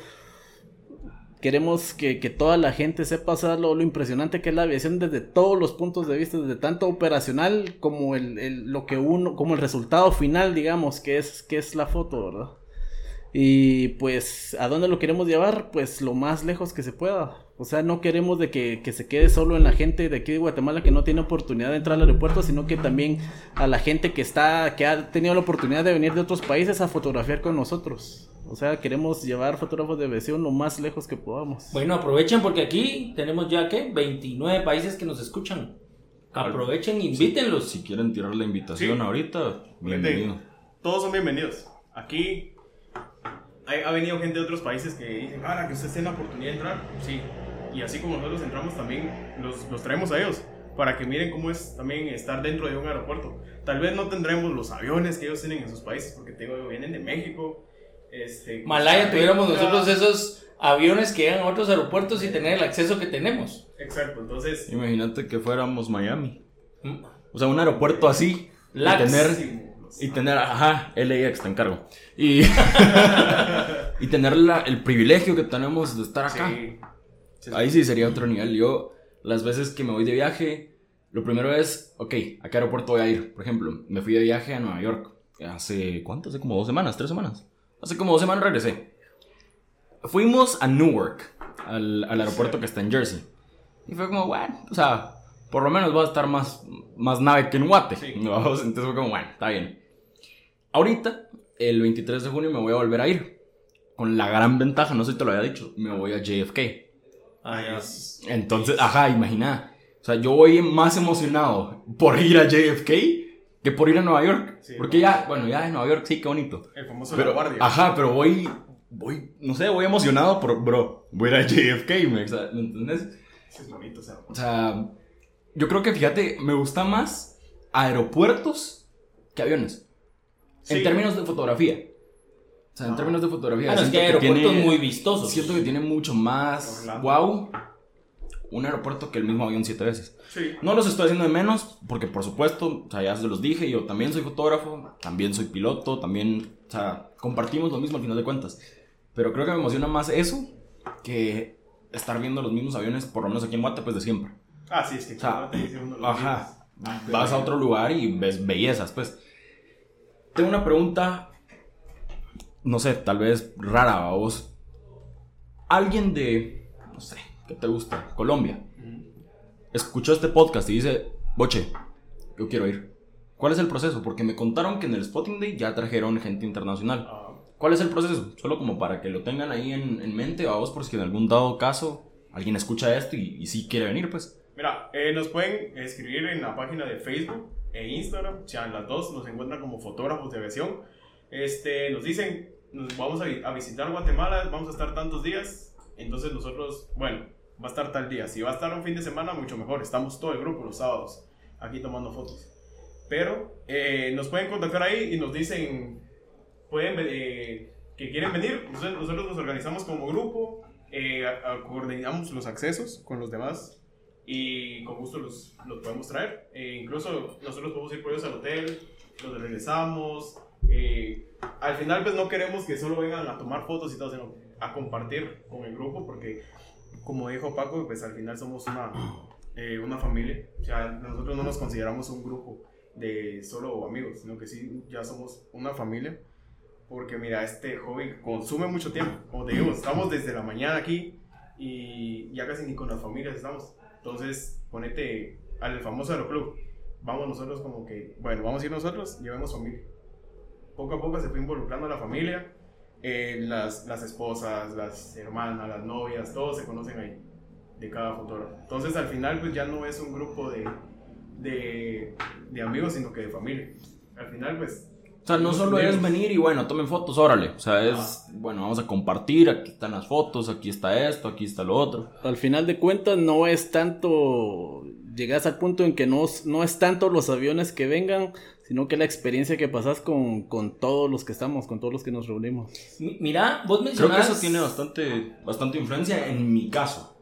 Queremos que, toda la gente sepa lo, lo, impresionante que es la aviación desde todos los puntos de vista, desde tanto operacional como el, lo que uno, como el resultado final, digamos, que es, que es la foto, ¿verdad? Y pues, ¿a dónde lo queremos llevar? Pues lo más lejos que se pueda. O sea, no queremos de que, que, se quede solo en la gente de aquí de Guatemala que no tiene oportunidad de entrar al aeropuerto, sino que también a la gente que está, que ha tenido la oportunidad de venir de otros países a fotografiar con nosotros. O sea, queremos llevar fotógrafos de aviación lo más lejos que podamos. Bueno, aprovechen porque aquí tenemos ya, ¿qué? 29 países que nos escuchan. Aprovechen, invítenlos. Si, quieren tirar la invitación ahorita, bienvenido. Todos son bienvenidos. Aquí ha, venido gente de otros países que dicen, para que ustedes tengan la oportunidad de entrar. Sí. Y así como nosotros entramos también, los, los traemos a ellos para que miren cómo es también estar dentro de un aeropuerto. Tal vez no tendremos los aviones que ellos tienen en sus países, porque tengo, vienen de México, este, Malaya tuviéramos nosotros esos aviones que llegan a otros aeropuertos y tener el acceso que tenemos. Exacto, entonces. Imagínate que fuéramos Miami. Mm. O sea, un aeropuerto así. Y tener. Y tener, ajá, LAX te encargo. Y, y tener el privilegio que tenemos de estar acá. Ahí sí sería otro nivel. Yo, las veces que me voy de viaje, lo primero es, ok, ¿a qué aeropuerto voy a ir? Por ejemplo, me fui de viaje a Nueva York. Hace, ¿cuánto? Hace como dos semanas, tres semanas. Hace como dos semanas regresé. Fuimos a Newark, al, al aeropuerto que está en Jersey. Y fue como, bueno, o sea, por lo menos va a estar más, más nave que en Guate. Entonces fue como, bueno, está bien. Ahorita, el 23 de junio, me voy a volver a ir. Con la gran ventaja, no sé si te lo había dicho, me voy a JFK. Ah, Entonces, ajá, imagina. O sea, yo voy más emocionado por ir a JFK que por ir a Nueva York. porque ya, bueno, ya en Nueva York sí, qué bonito. El famoso pero, guardia. Ajá, pero voy, voy, no sé, voy emocionado por, bro, voy a ir a JFK, ¿me, entiendes? es bonito, o sea. O sea, yo creo que, fíjate, me gusta más aeropuertos que aviones. En términos de fotografía. O sea, en términos de fotografía. Bueno, es que hay aeropuertos muy vistosos. Siento que tiene mucho más wow un aeropuerto que el mismo avión siete veces. No los estoy haciendo de menos, porque por supuesto, o sea, ya se los dije, yo también soy fotógrafo, también soy piloto, también, o sea, compartimos lo mismo al final de cuentas. Pero creo que me emociona más eso que estar viendo los mismos aviones, por lo menos aquí en Guate, pues de siempre. Ah, sí, es que o sea, ajá, vas a otro lugar y ves bellezas, pues. Tengo una pregunta, no sé, tal vez rara a vos. Alguien de, no sé, ¿qué te gusta? Colombia. Escuchó este podcast y dice, Boche, yo quiero ir. ¿Cuál es el proceso? Porque me contaron que en el Spotting Day ya trajeron gente internacional. Ah. ¿Cuál es el proceso? Solo como para que lo tengan ahí en, mente a vos, por si en algún dado caso alguien escucha esto y, y sí quiere venir, pues. Mira, eh, nos pueden escribir en la página de Facebook e Instagram, o sea, las dos nos encuentran como fotógrafos de aviación. Este, nos dicen, vamos a, vi- a visitar Guatemala, vamos a estar tantos días, entonces nosotros, bueno, va a estar tal día. Si va a estar un fin de semana, mucho mejor. Estamos todo el grupo los sábados aquí tomando fotos. Pero eh, nos pueden contactar ahí y nos dicen, pueden, eh, que quieren venir. Nosotros, nos organizamos como grupo, eh, coordinamos los accesos con los demás y con gusto los, los podemos traer. Eh, incluso nosotros podemos ir por ellos al hotel, los regresamos. eh, al final, pues no queremos que solo vengan a tomar fotos y todo, sino a compartir con el grupo, porque como dijo Paco, pues al final somos una, eh, una familia. O sea, nosotros no nos consideramos un grupo de solo amigos, sino que sí, ya somos una familia. Porque mira, este hobby consume mucho tiempo. Como te digo, estamos desde la mañana aquí y ya casi ni con las familias estamos. Entonces, ponete al famoso aeroclub. Vamos nosotros como que, bueno, vamos a ir nosotros, llevemos familia. Poco a poco se fue involucrando la familia. eh, las, las esposas, las hermanas, las novias, todos se conocen ahí, de cada fotógrafo. Entonces, al final, pues ya no es un grupo de, de, de amigos, sino que de familia. Al final, pues O sea, no solo es venir y bueno, tomen fotos, órale. O sea, es, Ah. bueno, vamos a compartir, aquí están las fotos, aquí está esto, aquí está lo otro. Al final de cuentas no es tanto, llegas al punto en que no, no es tanto los aviones que vengan, sino que la experiencia que pasas con, con todos los que estamos, con todos los que nos reunimos. Mi- Mira, vos Creo mencionás... que eso tiene bastante, bastante influencia en mi caso.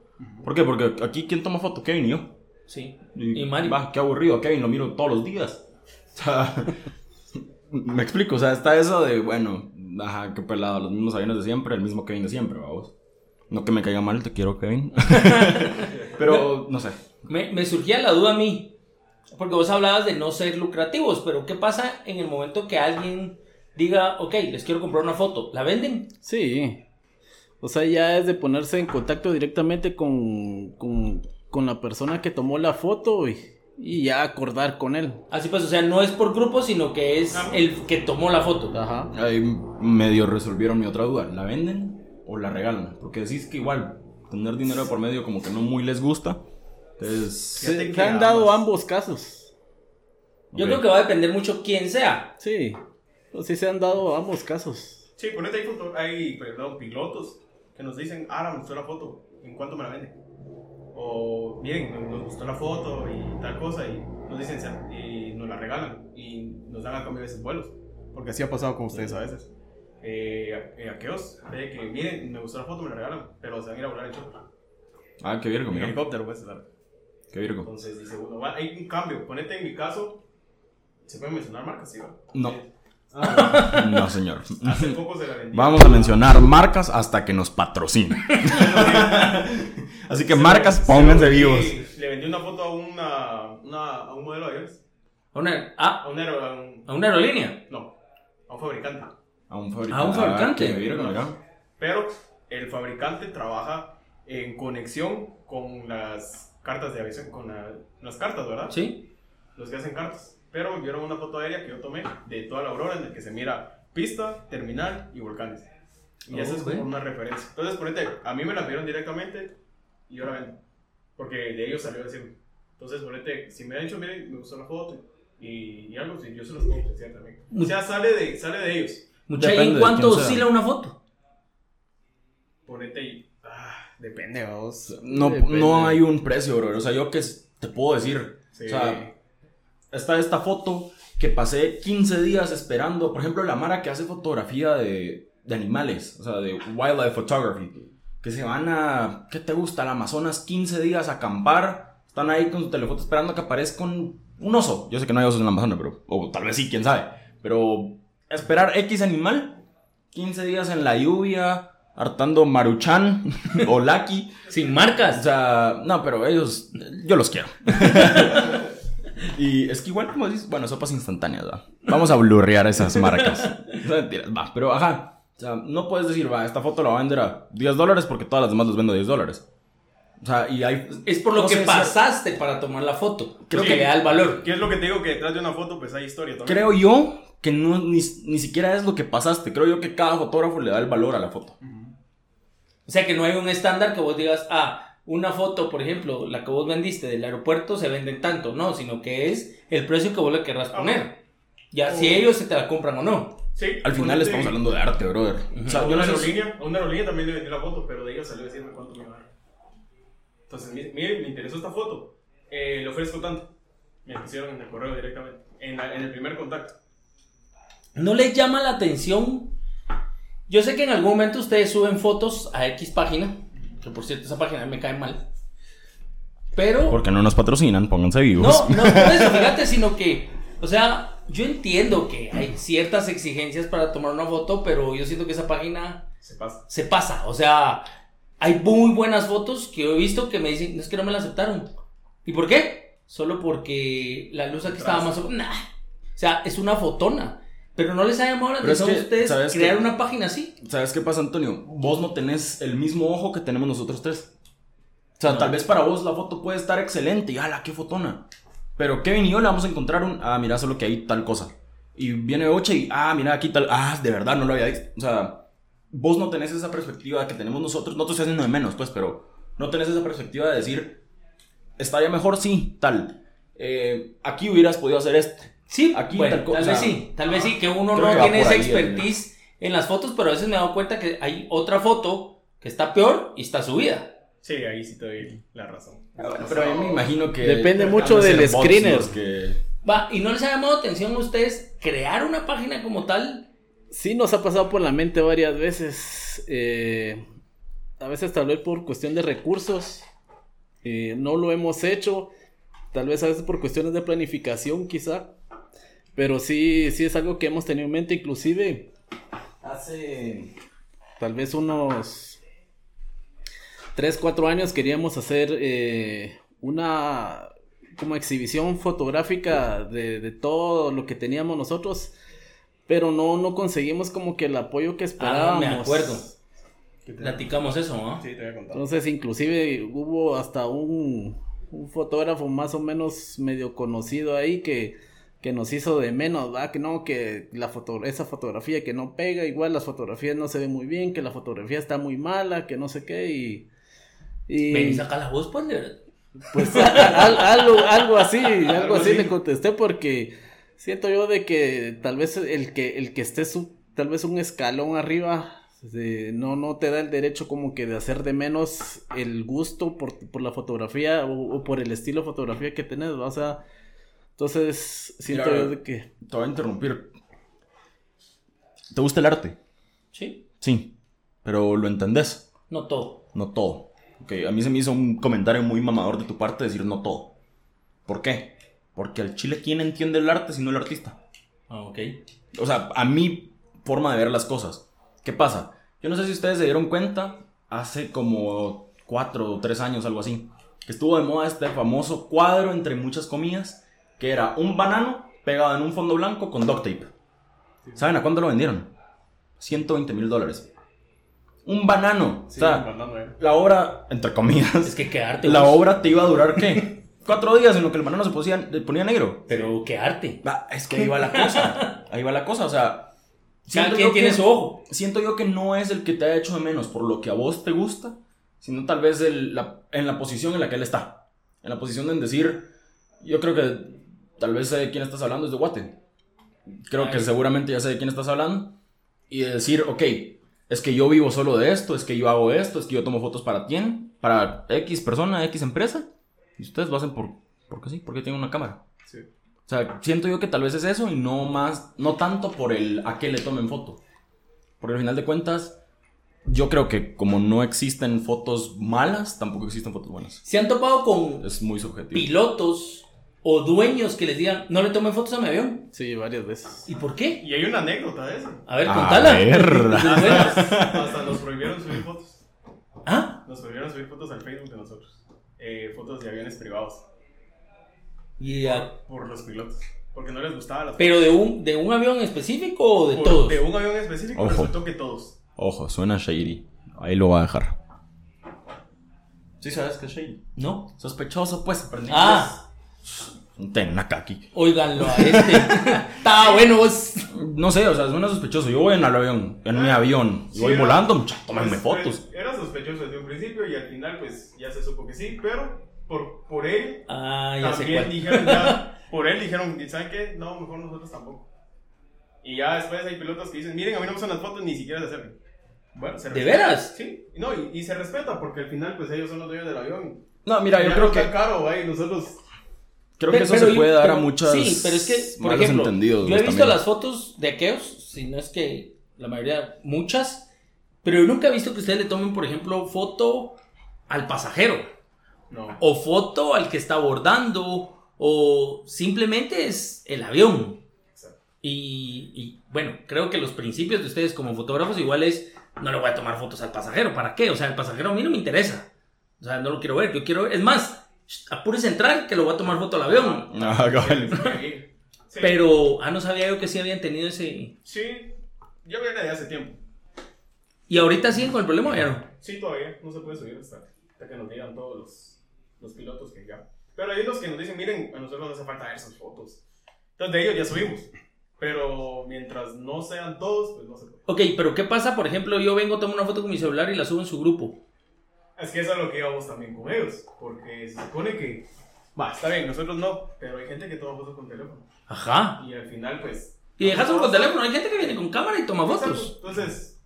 ¿Por qué? Porque aquí, ¿quién toma foto? Kevin y yo. Sí. Y Mario. Va, qué aburrido, Kevin, lo miro todos los días. O sea, me explico, o sea, está eso de, bueno, ajá, qué pelado, los mismos aviones de siempre, el mismo Kevin de siempre, vamos. No que me caiga mal, te quiero, Kevin. Pero, no sé. Me, me surgía la duda a mí, porque vos hablabas de no ser lucrativos, pero ¿qué pasa en el momento que alguien diga, ok, les quiero comprar una foto? ¿La venden? Sí. O sea, ya es de ponerse en contacto directamente con, con, con la persona que tomó la foto y, y ya acordar con él. Así pues, o sea, no es por grupo, sino que es el que tomó la foto. Ajá. Ahí medio resolvieron mi otra duda. ¿La venden o la regalan? Porque decís que igual, tener dinero por medio como que no muy les gusta. Entonces, Se, han dado ambos casos. Yo ok. creo que va a depender mucho quién sea. Sí. Pues sí se han dado ambos casos. Sí, ponete ahí, hay perdón, pilotos que nos dicen, ah, me gustó la foto, ¿en cuánto me la vende? O, bien, nos- gustó la foto y tal cosa, y nos dicen, "Se- y nos la regalan, y nos dan a cambio de veces vuelos. Porque así ha pasado con ustedes a veces. Eh, eh, aqueos, de que, miren, me gustó la foto, me la regalan, pero se van a ir a volar en chopper. Ah, qué virgo, mira. helicóptero, pues, claro. Qué virgo. Entonces dice uno, "Va, hay un cambio, ponete en mi caso, ¿se pueden mencionar marcas? Sí, ¿va? No. Ah, No, señor. hace poco se la vendí. Vamos a mencionar marcas hasta que nos patrocinen. Así que marcas, pónganse sí, vivos. Le vendió una foto a, una, una- a un modelo de aviones. A una, ah, A un, aero- a un- a una aerolínea. no, a un fabricante. A un fabricante. A un fabricante. Ah, virgo, mira. Pero el fabricante trabaja en conexión con las cartas de aviación, con la- las cartas, ¿verdad? Sí. Los que hacen cartas. Pero me vieron una foto aérea que yo tomé de toda la aurora en la que se mira pista, terminal y volcanes. Y esa es Ok. como una referencia. Entonces, ponete, a mí me la vieron directamente y yo la vendo. Porque de ellos salió decir. Entonces, ponete, si me han dicho, miren, me gustó la foto y, y algo, yo se los puedo ofrecer también. O sea, sale de, sale de ellos. Mucha, ¿y de cuánto oscila una foto? Ponete y. Ah, depende, vos. No, Depende. no hay un precio, bro. O sea, yo que te puedo decir. Sí. O sea, está esta foto que pasé 15 días esperando. Por ejemplo, la Mara que hace fotografía de, de animales, o sea, de wildlife photography. Que se van a, ¿qué te gusta? Al Amazonas 15 días a acampar. Están ahí con su telefoto esperando que aparezca un, un oso. Yo sé que no hay osos en el Amazonas, pero, o tal vez sí, quién sabe. Pero esperar X animal, 15 días en la lluvia, hartando Maruchan o Lucky. Sin O marcas. sea, no, pero ellos, yo los quiero. y es que igual, como dices, bueno, sopas instantáneas, ¿va? Vamos a blurrear esas marcas. No, mentiras, va, pero ajá. O sea, no puedes decir, va, esta foto la voy a vender a 10 dólares porque todas las demás las vendo a 10 dólares. O sea, y hay... Es por lo no que sé pasaste para tomar la foto. Creo Sí. que le da el valor. ¿Qué es lo que te digo? Que detrás de una foto, pues hay historia también. Creo yo que no, ni, ni siquiera es lo que pasaste. Creo yo que cada fotógrafo le da el valor a la foto. O sea que no hay un estándar que vos digas, ah, una foto, por ejemplo, la que vos vendiste del aeropuerto, se venden tanto, no, sino que es el precio que vos le querrás poner. Ya, si O- ellos se te la compran o no. Sí, Al final estamos hablando de arte, brother. O sea, A yo una no sé si- aerolínea, a una aerolínea también le vendí la foto, pero de ella salió decirme cuánto me iba a dar. Entonces, mire, mire, me interesó esta foto, eh, le ofrezco tanto. Me pusieron en el correo directamente, en, la- en el primer contacto. ¿No les llama la atención? Yo sé que en algún momento ustedes suben fotos a X página, que por cierto esa página me cae mal. Pero... Porque no nos patrocinan, pónganse vivos. No, no por eso, fíjate, sino que, o sea, yo entiendo que hay ciertas exigencias para tomar una foto, pero yo siento que esa página Se pasa. se pasa. O sea, hay muy buenas fotos que yo he visto que me dicen, no es que no me la aceptaron. ¿Y por qué? Solo porque la luz aquí estaba más o Nah. O sea, es una fotona. Pero no les ha llamado la atención a que, ustedes ¿sabes crear qué? una página así. ¿Sabes qué pasa, Antonio? Vos no tenés el mismo ojo que tenemos nosotros tres. O sea, tal vez para vos la foto puede estar excelente y ala, qué fotona. Pero Kevin y yo le vamos a encontrar un, ah, mira, solo que hay tal cosa. Y viene Oche y, ah, mira, aquí tal, ah, de verdad no lo había visto. O sea, vos no tenés esa perspectiva que tenemos nosotros, no te estoy haciendo de menos, pues, pero no tenés esa perspectiva de decir, estaría mejor, sí, tal. Eh, aquí hubieras podido hacer este. Sí, Aquí bueno, tal tal o vez sea, sí, tal vez sí, que uno no que tiene esa ahí el- expertise en las fotos, pero a veces me he dado cuenta que hay otra foto que está peor y está subida. Sí, ahí sí te doy la razón. Pero a mí me imagino que... Depende mucho del screener. que- Va, ¿y no les ha llamado atención a ustedes crear una página como tal? Sí, nos ha pasado por la mente varias veces. eh, a veces tal vez por cuestión de recursos. eh, no lo hemos hecho. Tal vez a veces por cuestiones de planificación quizá. Pero sí, sí es algo que hemos tenido en mente. Inclusive hace tal vez unos 3, 4 años queríamos hacer eh, una como exhibición fotográfica de, de todo lo que teníamos nosotros. Pero no, no conseguimos como que el apoyo que Ah, esperábamos. me acuerdo. ¿Qué te- Platicamos eso, ¿no? Sí, te voy a contar. Entonces, inclusive hubo hasta un, un fotógrafo más o menos medio conocido ahí que, que nos hizo de menos, ¿va? Que no, que la foto, esa fotografía que no pega, igual las fotografías no se ven muy bien, que la fotografía está muy mala, que no sé qué, y... y Ven y saca la voz, pues. le- pues a- a- al- algo, algo así, algo Algo así así. le contesté porque siento yo de que tal vez el que, el que esté su- tal vez un escalón arriba de- no, no te da el derecho como que de hacer de menos el gusto por, por la fotografía o, o por el estilo de fotografía que tenés, o sea, entonces siento yo de que Te voy a interrumpir. ¿Te gusta el arte? Sí, Sí. Pero lo entendés. no todo. No todo. A mí se me hizo un comentario muy mamador de tu parte decir no todo. ¿Por qué? Porque al chile, ¿quién entiende el arte si no el artista? Ah, ok. O sea, a mi forma de ver las cosas. ¿Qué pasa? Yo no sé si ustedes se dieron cuenta hace como cuatro o tres años, algo así, que estuvo de moda este famoso cuadro entre muchas comillas, que era un banano pegado en un fondo blanco con duct tape. ¿Saben a cuánto lo vendieron? 120 mil dólares. Un banano. Sí, o sea, mandando, eh. la obra, entre comillas, Es que qué arte. la vos. obra te iba a durar, ¿qué? Cuatro días en lo que el banano se ponía, negro. Pero qué arte. Va, es que ahí va la cosa. Ahí va la cosa. O sea, Cada siento quien yo tiene que- su ojo. Siento yo que no es el que te ha hecho de menos por lo que a vos te gusta, sino tal vez el- la- en la posición en la que él está. En la posición de decir, yo creo que tal vez sé de quién estás hablando, es de Guate. Creo que seguramente ya sé de quién estás hablando. Y de decir, ok, es que yo vivo solo de esto, es que yo hago esto, es que yo tomo fotos para quién, para X persona, X empresa. Y ustedes lo hacen por, porque sí, porque tienen una cámara. Sí. O sea, siento yo que tal vez es eso y no más, no tanto por el a qué le tomen foto. Porque al final de cuentas, yo creo que como no existen fotos malas, tampoco existen fotos buenas. Se han topado con Es muy subjetivo. pilotos o dueños que les digan, no le tomen fotos a mi avión. sí, varias veces. ¿Y por qué? Y hay una anécdota de eso. A ver, A contala. ver. Hasta, hasta nos prohibieron subir fotos. ¿Ah? Nos prohibieron subir fotos al Facebook de nosotros. Eh, fotos de aviones privados. Y, Por los pilotos. Porque no les gustaba las ¿Pero de un, de un avión específico o de Por- todos? De un avión específico, Ojo. resultó que todos. Ojo, suena shady. Ahí lo va a dejar. ¿Sí sabes qué es shady? No. Sospechoso, pues. aprendí Ah, inglés. Un tenaca aquí. óiganlo a este. Está bueno, vos. No sé, o sea, suena sospechoso. Yo voy en el avión, en mi avión. Y Sí, voy era- volando, mucha, tómenme Pues, fotos. Era sospechoso desde un principio y al final pues ya se supo que sí, pero por, por él Ah, ya sé también cuál. dijeron ya, por él dijeron, ¿saben qué? No, mejor nosotros tampoco. Y ya después hay pilotos que dicen, miren, a mí no me gustan las fotos ni siquiera se acercan. Bueno, se ¿De veras? Sí, y no, y, y se respeta porque al final pues ellos son los dueños del avión. No, mira, yo Ya creo no que, caro, ahí nosotros... creo que Pe- eso pero se yo- puede dar a pero- muchas Sí, pero es que, por ejemplo, entendidos. yo he visto también. las fotos de aqueos, si no es que la mayoría, muchas, pero yo nunca he visto que ustedes le tomen, por ejemplo, foto al pasajero, No. o foto al que está abordando, o simplemente es el avión. Exacto. Y, y, bueno, creo que los principios de ustedes como fotógrafos igual es, no le voy a tomar fotos al pasajero, ¿para qué? O sea, el pasajero a mí no me interesa. O sea, no lo quiero ver, yo quiero ver, es más, apúrese a entrar que lo voy a tomar foto al avión. Ah, cabal. Sí. Pero, ah, no sabía yo que sí habían tenido ese... Sí, ya viene de hace tiempo. Y ahorita siguen con el problema, ¿ya no? Sí, todavía no se puede subir hasta, hasta que nos digan todos los, los pilotos que ya. Pero hay unos que nos dicen, miren, a nosotros nos hace falta ver sus fotos. Entonces de ellos ya subimos. Pero mientras no sean todos, pues no se puede. Ok, pero ¿qué pasa? Por ejemplo, yo vengo, tomo una foto con mi celular y la subo en su grupo. Es que eso es lo que íbamos también con ellos. Porque se supone que, va, está bien, nosotros no, pero hay gente que toma fotos con teléfono. Ajá. Y al final, pues... Y dejas solo con teléfono. Hay gente que viene con cámara y toma fotos. Entonces,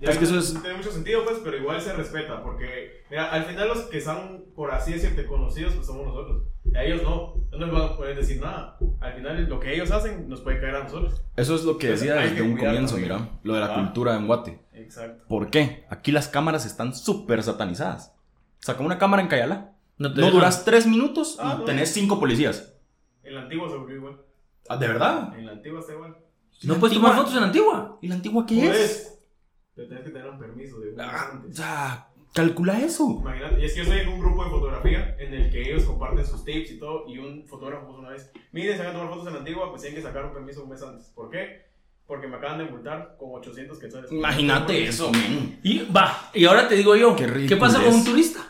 Es que eso es- tiene mucho sentido, pues, pero igual se respeta, porque, mira, al final los que son, por así decirte, conocidos, pues somos nosotros. A ellos no, no nos van a poder decir nada. Al final, lo que ellos hacen nos puede caer a nosotros. Eso es lo que Entonces, decía hay desde que un comienzo, mira. Lo de la Ah. cultura en Guate. Exacto. ¿Por qué? Aquí las cámaras están súper satanizadas. Saca una cámara en Cayala. No te No duras tres minutos Ah, y no. tenés cinco policías. En la antigua se volvió igual. Ah, ¿De verdad? En la antigua está igual. No ¿La puedes antigua? tomar fotos en la antigua. ¿Y la antigua qué es? Puedes, pero tienes que tener un permiso de Ah, ya, calcula eso. Imagínate, y es que yo estoy en un grupo de fotografía en el que ellos comparten sus tips y todo, y un fotógrafo puso una vez, miren, se van a tomar fotos en la antigua, pues tienen que sacar un permiso un mes antes. ¿Por qué? Porque me acaban de multar con 800 quetzales. Imagínate eso, men. Y va, y ahora te digo yo, Qué ¿qué, pasa con un turista?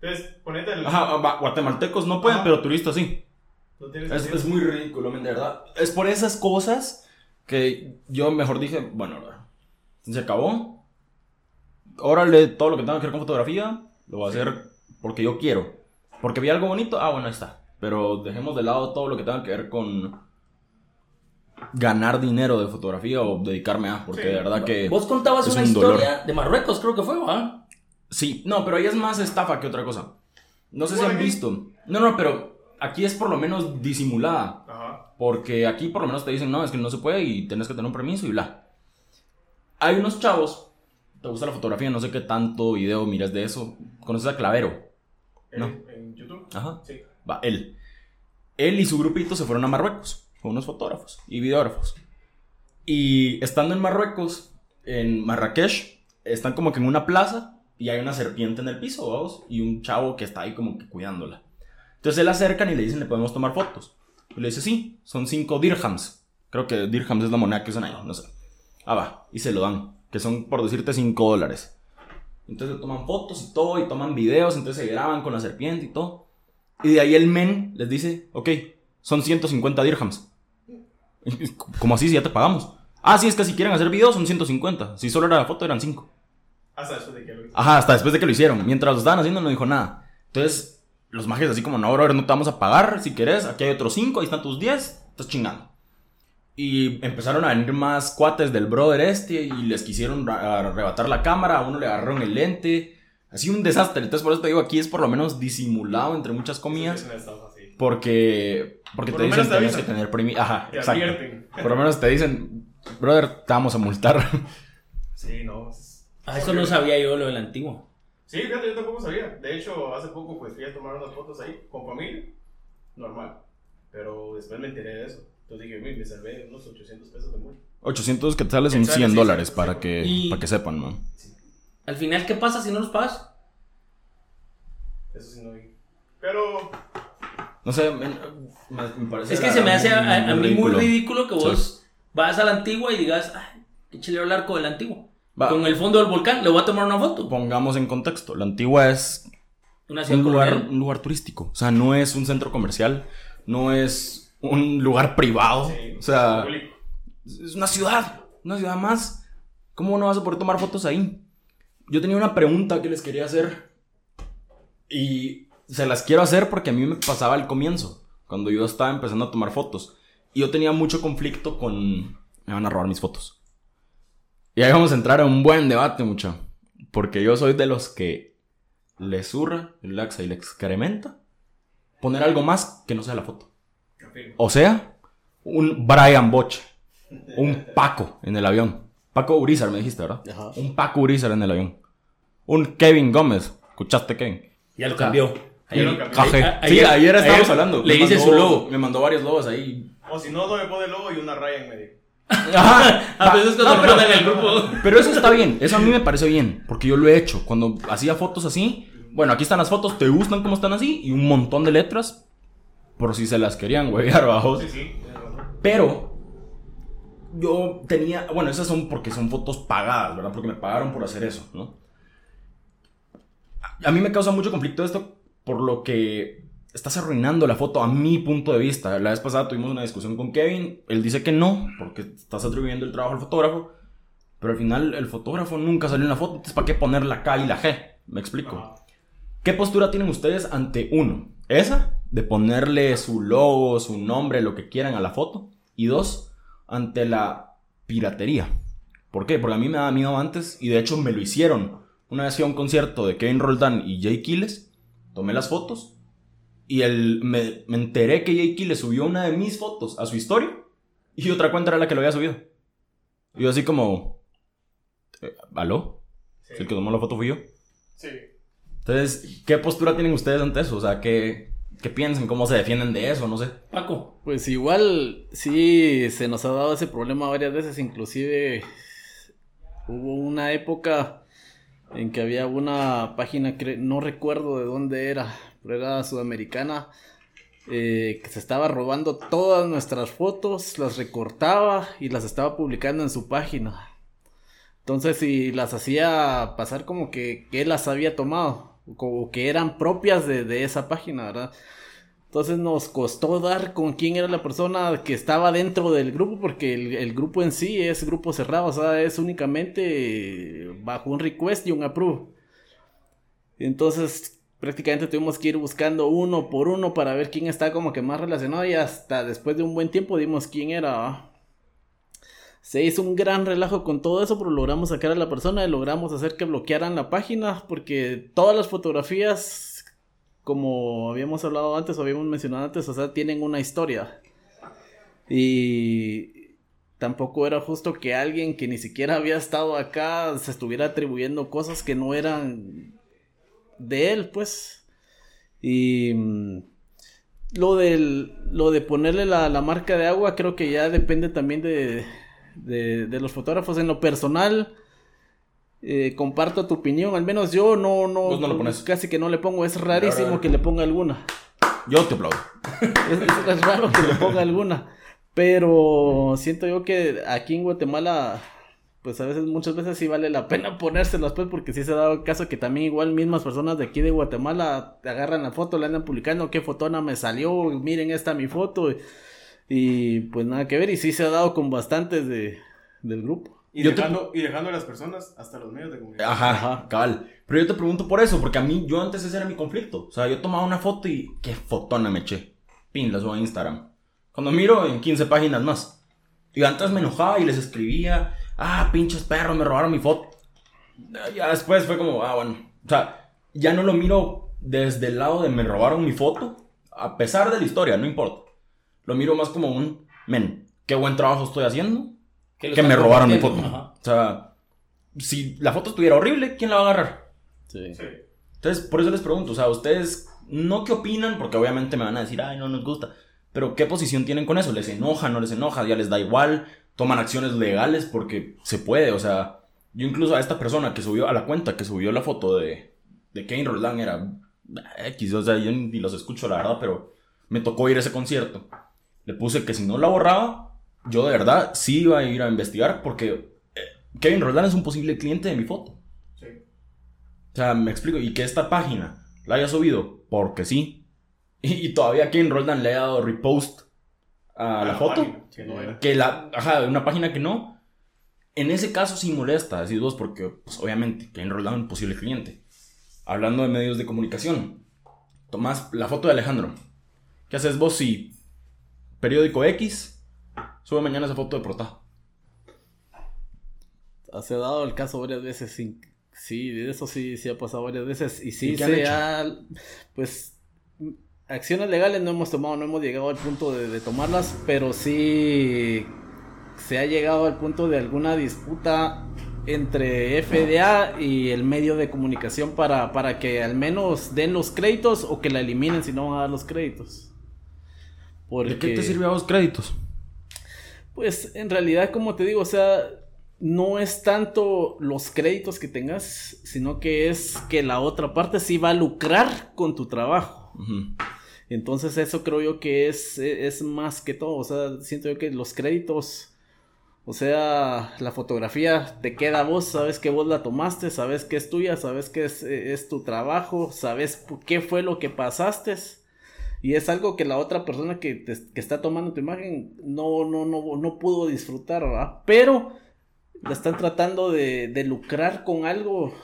Entonces, ponete el... Ajá, va, guatemaltecos no pueden, Ajá. pero turistas sí. No Es, muy ridículo, men, de verdad. Es por esas cosas que yo mejor dije, bueno, se acabó. Órale, todo lo que tenga que ver con fotografía, lo voy a hacer porque yo quiero. Porque vi algo bonito, ah, bueno, ahí está. Pero dejemos de lado todo lo que tenga que ver con ganar dinero de fotografía o dedicarme a, porque Sí. de verdad que... Vos contabas es una un dolor. historia de Marruecos, creo que fue, ¿va? Sí, no, pero ahí es más estafa que otra cosa. No sé si han visto. No, no, pero aquí es por lo menos disimulada. Ajá. Porque aquí por lo menos te dicen, no, es que no se puede y tienes que tener un permiso y bla. Hay unos chavos, te gusta la fotografía, no sé qué tanto video miras de eso. ¿Conoces a Clavero? No. en YouTube. Ajá. Sí. Va, él. Él y su grupito se fueron a Marruecos, con unos fotógrafos y videógrafos. Y estando en Marruecos, en Marrakech, están como que en una plaza y hay una serpiente en el piso, vamos, y un chavo que está ahí como que cuidándola. Entonces se le acercan y le dicen, ¿le podemos tomar fotos? Y le dice, sí, son cinco dirhams. Creo que dirhams es la moneda que usan ahí, no sé. Ah, va, y se lo dan, que son, por decirte, 5 dólares. Entonces toman fotos y todo, y toman videos, entonces se graban con la serpiente y todo. Y de ahí el men les dice, ok, son 150 dirhams. ¿Cómo así si ya te pagamos? Ah, sí, es que si quieren hacer videos son 150. Si solo era la foto eran 5. Hasta después de que lo hice. Ajá, hasta después de que lo hicieron. Mientras lo estaban haciendo no dijo nada. Entonces, los magios así como, no, brother, no te vamos a pagar. Si querés, aquí hay otros 5, ahí están tus 10. Estás chingando. Y empezaron a venir más cuates del brother este y les quisieron arrebatar la cámara. A uno le agarraron el lente. Así un desastre. Entonces, por eso te digo, aquí es por lo menos disimulado entre muchas comillas. Porque, porque Por te lo dicen menos te tienes que tener permiso. Ajá, Te exacto. advierten. Por lo menos te dicen, brother, te vamos a multar. Sí, no. es- Ah, eso no sabía yo lo del antiguo. Sí, fíjate, yo tampoco sabía. De hecho, hace poco pues fui a tomar unas fotos ahí con familia. Normal. Pero después me enteré de eso. Entonces dije, "Uy, me salvé unos 800 pesos de multa. 800 que te sale son Quetzales, 100 sí, dólares sí, para sí. que, Y- para que sepan, man. Al final, ¿qué pasa si no los pagas? Eso sí no vi. Pero No sé, me, parece. Es que se me hace a, a- a mí muy ridículo. ridículo que vos vas a la antigua y digas, ay, qué chilero el arco de la antigua. Va. Con el fondo del volcán, le voy a tomar una foto. Pongamos en contexto. La antigua es Una ciudad un lugar, un lugar turístico. O sea, no es un centro comercial. No es un lugar privado. sí, o sea, es una ciudad. Una ciudad más. ¿Cómo no vas a poder tomar fotos ahí? yo tenía una pregunta que les quería hacer. Y se las quiero hacer porque a mí me pasaba al comienzo, cuando yo estaba empezando a tomar fotos. Y yo tenía mucho conflicto con... Me van a robar mis fotos. Y ahí vamos a entrar a un buen debate, mucha. Porque yo soy de los que le zurra, le laxa y le excrementa poner algo más que no sea la foto. O sea, un Brian Boch, un Paco en el avión. Paco Urizar, me dijiste, ¿verdad? Ajá. Un Paco Urizar en el avión. Un Kevin Gómez. ¿Escuchaste, Kevin? Ya lo cambió. Ayer- a- sí, ayer estábamos hablando. Le Me hice su logo. Me mandó varios logos ahí. O si no, no me pone logo y una raya en medio. Ajá. A veces cuando No, pero- en el grupo. Pero eso está bien, eso a mí me parece bien, porque yo lo he hecho. Cuando hacía fotos así, bueno, aquí están las fotos, ¿te gustan como están así? Y un montón de letras, por si se las querían huevear abajo. Sí, sí. Pero yo tenía, bueno, esas son porque son fotos pagadas, ¿verdad? Porque me pagaron por hacer eso, ¿no? A mí me causa mucho conflicto esto por lo que estás arruinando la foto a mi punto de vista. La vez pasada tuvimos una discusión con Kevin, él dice que no, porque estás atribuyendo el trabajo al fotógrafo, pero al final el fotógrafo nunca salió en la foto, entonces ¿para qué poner la K y la G? Me explico. Ajá. ¿Qué postura tienen ustedes ante uno? Esa, de ponerle su logo, su nombre, lo que quieran a la foto. Y dos, ante la piratería. ¿Por qué? Porque a mí me daba miedo antes y de hecho me lo hicieron. Una vez fui a un concierto de Kevin Roldán y Jay Kiles, tomé las fotos y el, me, me enteré que Jay Kiles subió una de mis fotos a su historia y otra cuenta era la que lo había subido. Y yo así como... eh, ¿Aló? Sí. El que tomó la foto fui yo. Sí. Entonces, ¿qué postura tienen ustedes ante eso? O sea, ¿qué, qué piensan? ¿Cómo se defienden de eso? No sé. Paco. Pues igual sí se nos ha dado ese problema varias veces, inclusive hubo una época en que había una página, cre- no recuerdo de dónde era, pero era sudamericana, eh, que se estaba robando todas nuestras fotos, las recortaba y las estaba publicando en su página. Entonces, si las hacía pasar como que, que él las había tomado, como que eran propias de, de esa página, ¿verdad? Entonces nos costó dar con quién era la persona que estaba dentro del grupo, porque el, grupo en sí es grupo cerrado, o sea, es únicamente bajo un request y un approve. Entonces prácticamente tuvimos que ir buscando uno por uno para ver quién está como que más relacionado y hasta después de un buen tiempo dimos quién era. Se hizo un gran relajo con todo eso, pero logramos sacar a la persona y logramos hacer que bloquearan la página porque todas las fotografías, como habíamos hablado antes o habíamos mencionado antes, o sea, tienen una historia. Y tampoco era justo que alguien que ni siquiera había estado acá se estuviera atribuyendo cosas que no eran de él, pues. Y mm, lo del lo de ponerle la, la marca de agua creo que ya depende también de, de, de los fotógrafos. En lo personal, eh, comparto tu opinión. Al menos yo no, no, Vos no lo pones. casi que no le pongo. Es rarísimo Ahora- que le ponga alguna. Yo te aplaudo. Es, raro que le ponga alguna. Pero siento yo que aquí en Guatemala, pues a veces, muchas veces sí vale la pena ponérselas, pues, porque sí se ha dado caso que también igual mismas personas de aquí de Guatemala te agarran la foto, le andan publicando qué fotona me salió, miren esta mi foto. Y, y, pues nada que ver, y sí se ha dado con bastantes de, del grupo. Y, Yo te- dejando, y dejando a las personas hasta los medios de comunicación. Ajá, Ajá. cabal. Pero yo te pregunto por eso, porque a mí, yo antes ese era mi conflicto. O sea, yo tomaba una foto y qué fotona me eché. Pin, la subo a Instagram. Cuando miro en 15 páginas más. Y antes me enojaba y les escribía, ah, pinches perros, me robaron mi foto. Ya después fue como, ah, bueno. O sea, ya no lo miro desde el lado de me robaron mi foto, a pesar de la historia, no importa. Lo miro más como un, men, qué buen trabajo estoy haciendo Que, me robaron mi foto. Ajá. O sea, si la foto estuviera horrible, ¿quién la va a agarrar? Sí. Sí. Entonces, por eso les pregunto, o sea, ustedes no qué opinan, porque obviamente me van a decir, ay, no nos gusta, pero ¿qué posición tienen con eso? ¿Les enoja, no les enoja? ¿Ya les da igual? ¿Toman acciones legales? Porque se puede, o sea, yo incluso a esta persona que subió a la cuenta, que subió la foto de, de Kane Roldán, era X, o sea, yo ni los escucho, la verdad, pero me tocó ir a ese concierto. Le puse que si no la borraba, yo de verdad sí iba a ir a investigar, porque eh, Kevin Roldán es un posible cliente de mi foto. Sí. O sea, me explico. Y que esta página la haya subido porque sí. Y, y todavía Kane Roldán le haya dado repost a la foto. página, que no era. Que la. Ajá, una página que no. En ese caso sí molesta, decís vos, porque pues, obviamente que enrolado en posible cliente. Hablando de medios de comunicación, tomás la foto de Alejandro. ¿Qué haces vos si periódico X sube mañana esa foto de portada? Se ha dado el caso varias veces, sí, sí, de eso sí, sí ha pasado varias veces. Y sí, ¿Y se ha, pues, acciones legales no hemos tomado, no hemos llegado al punto de, de tomarlas, pero sí se ha llegado al punto de alguna disputa entre FDA y el medio de comunicación para, para que al menos den los créditos o que la eliminen si no van a dar los créditos. ¿De qué te sirve a vos créditos? Pues en realidad, como te digo, o sea, no es tanto los créditos que tengas, sino que es que la otra parte sí va a lucrar con tu trabajo. Entonces eso creo yo que es, es más que todo, o sea, siento yo que los créditos, o sea, la fotografía te queda a vos, sabes que vos la tomaste, sabes que es tuya, sabes que es, es tu trabajo, sabes qué fue lo que pasaste. Y es algo que la otra persona que, que está tomando tu imagen no, no, no, no pudo disfrutar, ¿verdad? Pero la están tratando de, de lucrar con algo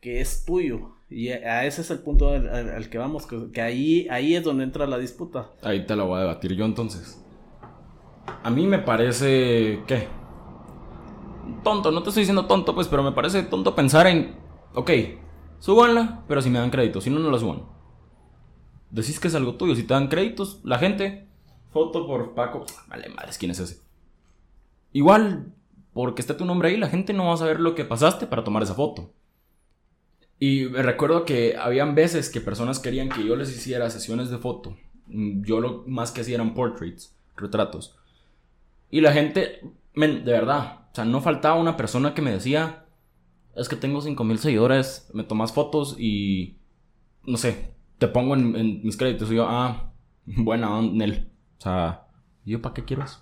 que es tuyo. Y a, ese es el punto al, que vamos, que, que ahí, ahí es donde entra la disputa. Ahí te la voy a debatir yo entonces. A mí me parece... ¿Qué? Tonto, no te estoy diciendo tonto, pues, pero me parece tonto pensar en... Ok, súbanla, pero si me dan créditos, si no, no la suban. Decís que es algo tuyo, si te dan créditos, la gente... Foto por Paco... Vale, madres, ¿quién es ese? Igual, porque está tu nombre ahí, la gente no va a saber lo que pasaste para tomar esa foto. Y me recuerdo que habían veces que personas querían que yo les hiciera sesiones de foto. Mm, Yo lo más que hacía eran portraits, retratos. Y la gente, men, de verdad, o sea, no faltaba una persona que me decía, es que tengo 5000 seguidores, me tomas fotos y, no sé, te pongo en, en mis créditos. Y yo, ah, buena, Nel. O sea, ¿y ¿yo para qué quiero eso?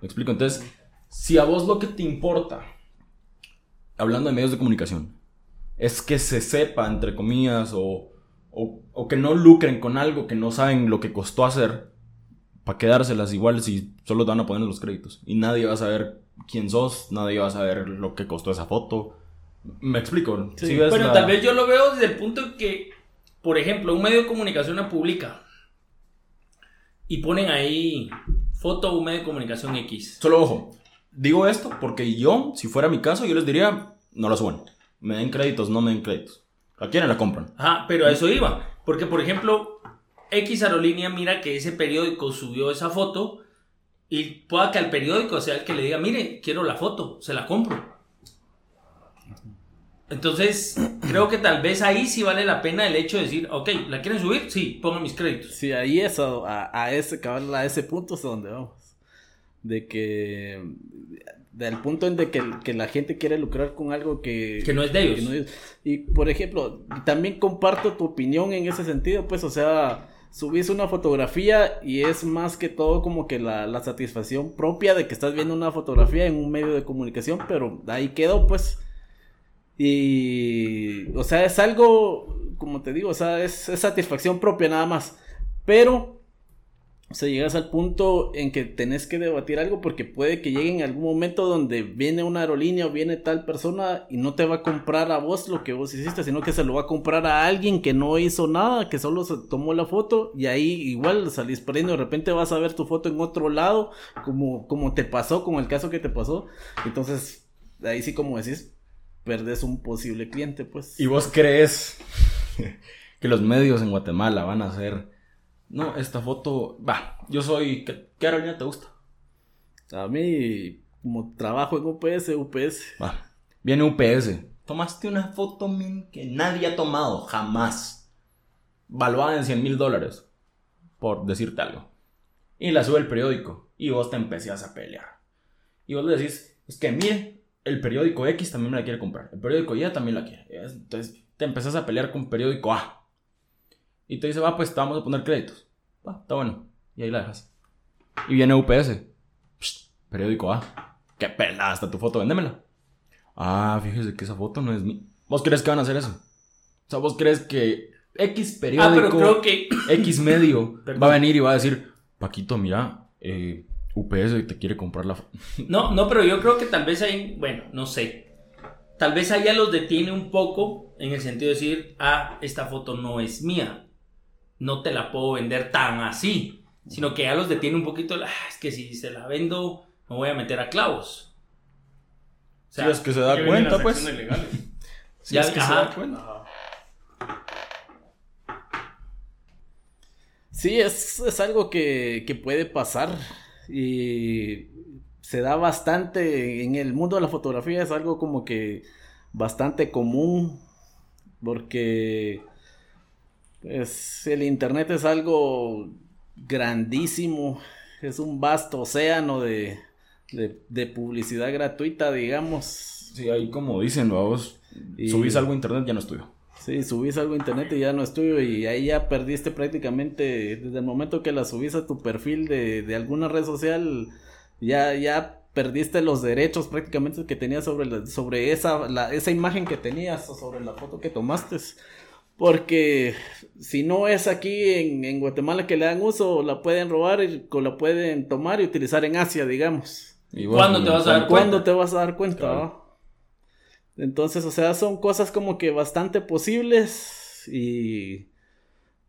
Me explico. Entonces, si a vos lo que te importa, hablando de medios de comunicación, es que se sepa, entre comillas, o, o, o que no lucren con algo que no saben lo que costó hacer, para quedárselas igual si solo te van a poner los créditos. Y nadie va a saber quién sos, nadie va a saber lo que costó esa foto. Me explico. Sí. ¿Sí ves Bueno, la- tal vez yo lo veo desde el punto que, por ejemplo, un medio de comunicación la publica y ponen ahí foto de un medio de comunicación X. Solo ojo, digo esto porque yo, si fuera mi caso, yo les diría, no la suban. Me den créditos, no me den créditos. ¿A quiénes la compran? Ajá, pero a eso iba. Porque, por ejemplo, X aerolínea mira que ese periódico subió esa foto y pueda que al periódico sea el que le diga, mire, quiero la foto, se la compro. Entonces, creo que tal vez ahí sí vale la pena el hecho de decir, ok, ¿la quieren subir? Sí, pongan mis créditos. Sí, ahí es a, ese, a ese punto es a donde vamos. De que, del punto en de que, que la gente quiere lucrar con algo que, Que no es de ellos. que no es- Y por ejemplo, también comparto tu opinión en ese sentido, pues, o sea, subís una fotografía y es más que todo como que la, la satisfacción propia de que estás viendo una fotografía en un medio de comunicación, pero ahí quedó, pues. Y, o sea, es algo, como te digo, o sea, es, satisfacción propia nada más. Pero, o sea, llegas al punto en que tenés que debatir algo porque puede que llegue en algún momento donde viene una aerolínea o viene tal persona y no te va a comprar a vos lo que vos hiciste, sino que se lo va a comprar a alguien que no hizo nada, que solo se tomó la foto y ahí igual salís perdiendo. De repente vas a ver tu foto en otro lado, como, como te pasó, como el caso que te pasó. Entonces, ahí sí, como decís, perdes un posible cliente, pues. ¿Y vos crees que los medios en Guatemala van a hacer... No, esta foto... Va, yo soy... ¿Qué, qué aerolínea te gusta? A mí, como trabajo en UPS, UPS. Va, viene UPS. Tomaste una foto min, que nadie ha tomado, jamás. Valuada en 100 mil dólares. Por decirte algo. Y la sube el periódico. Y vos te empezás a pelear. Y vos le decís, es que mire, el periódico X también me la quiere comprar. El periódico Y también la quiere. Entonces te empezás a pelear con periódico A. Y te dice, va, pues te vamos a poner créditos. Va, está bueno. Y ahí la dejas. Y viene UPS. Psst, periódico A. Qué pelada está tu foto, véndemela. Ah, fíjese que esa foto no es mi. ¿Vos crees que van a hacer eso? O sea, ¿vos crees que X Ah, periódico, pero creo que X medio va a venir y va a decir, Paquito, mira, eh, UPS te quiere comprar la... No, no, pero yo creo que tal vez ahí, bueno, no sé. Tal vez ahí ya los detiene un poco en el sentido de decir, ah, esta foto no es mía. No te la puedo vender tan así. Sino que ya los detiene un poquito, ah, es que si se la vendo, me voy a meter a clavos. O Sí, es que se da cuenta, pues. Sí, Ya, es que se da cuenta. Ajá. Sí, es, es algo que, que puede pasar y se da bastante en el mundo de la fotografía, es algo como que bastante común porque pues, el internet es algo grandísimo, es un vasto océano de, de, de publicidad gratuita, digamos. Sí, ahí como dicen, vos Y- subís algo a internet, ya no es tuyo. Sí, subís algo a internet y ya no es tuyo y ahí ya perdiste prácticamente, desde el momento que la subís a tu perfil de, de alguna red social, ya, ya perdiste los derechos prácticamente que tenías sobre, la- sobre esa, la- esa imagen que tenías o sobre la foto que tomaste. Porque si no es aquí en, en Guatemala que le dan uso, la pueden robar y o la pueden tomar y utilizar en Asia, digamos. Y ¿Cuándo te vas a dar ¿Cuándo cuenta? te vas a dar cuenta? Claro. Entonces, o sea, son cosas como que bastante posibles y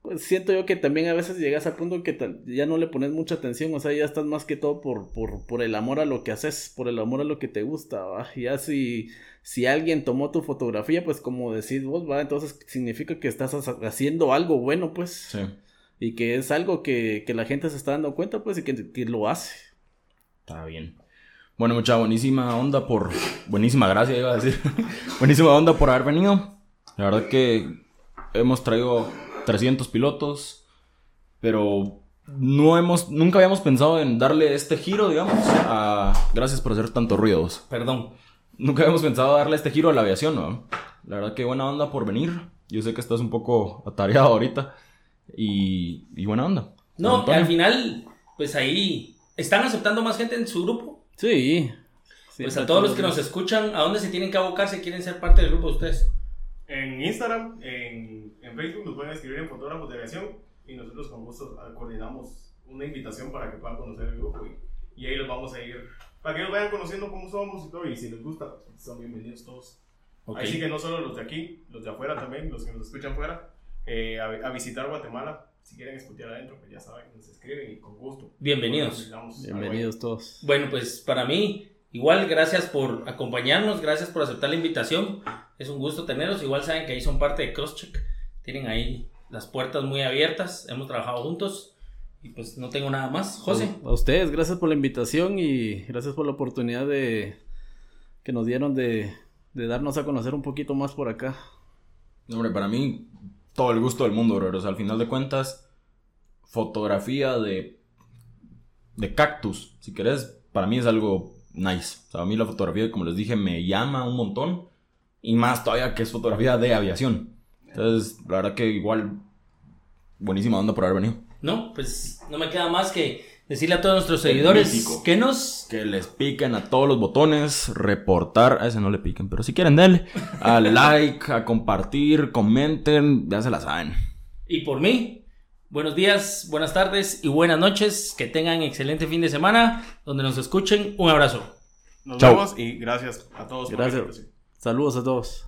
pues siento yo que también a veces llegas al punto que ya no le pones mucha atención, o sea, ya estás más que todo por, por, por el amor a lo que haces, por el amor a lo que te gusta, ¿va? Ya si, si alguien tomó tu fotografía, pues como decís vos, va, entonces significa que estás ha- haciendo algo bueno, pues, Sí. y que es algo que, que la gente se está dando cuenta, pues, y que, que lo hace. Está bien. Bueno, mucha buenísima onda por. Buenísima gracia, iba a decir. buenísima onda por haber venido. La verdad que hemos traído 300 pilotos, pero no hemos, nunca habíamos pensado en darle este giro, digamos. a- gracias por hacer tantos ruidos. Perdón. Nunca habíamos pensado darle este giro a la aviación, ¿no? La verdad que buena onda por venir. Yo sé que estás un poco atareado ahorita. Y, y buena onda. No, Antonio. al final, pues ahí, ¿están aceptando más gente en su grupo? Sí. Pues a todos los que nos escuchan, ¿a dónde se tienen que abocar si quieren ser parte del grupo de ustedes? En Instagram, en, en Facebook nos pueden escribir en fotógrafos de aviación y nosotros con gusto coordinamos una invitación para que puedan conocer el grupo y, y ahí los vamos a ir, para que ellos vayan conociendo cómo somos y todo y si les gusta, son bienvenidos todos. Así que no solo los de aquí, los de afuera también, los que nos escuchan fuera, eh, a, a visitar Guatemala. Si quieren escuchar adentro, pues ya saben, nos escriben y con gusto. Bienvenidos. Bienvenidos todos. Bueno, pues para mí, igual gracias por acompañarnos, gracias por aceptar la invitación. Es un gusto tenerlos. Igual saben que ahí son parte de Crosscheck. Tienen ahí las puertas muy abiertas. Hemos trabajado juntos. Y pues no tengo nada más. José. A ustedes, gracias por la invitación y gracias por la oportunidad de que nos dieron de, de darnos a conocer un poquito más por acá. No, Hombre, para mí, todo el gusto del mundo, bro. O sea, al final de cuentas, fotografía de, de cactus, si querés, para mí es algo nice. O sea, a mí la fotografía, como les dije, me llama un montón. Y más todavía que es fotografía de aviación. Entonces, la verdad que igual, buenísima onda por haber venido. No, pues no me queda más que decirle a todos nuestros seguidores mítico. que nos... Que les piquen a todos los botones, reportar, a ese no le piquen, pero si quieren, denle. A like, a compartir, comenten, ya se la saben. Y por mí, buenos días, buenas tardes y buenas noches. Que tengan excelente fin de semana. Donde nos escuchen. Un abrazo. Nos Chao. vemos y gracias a todos. por Gracias. invitación. Saludos a todos.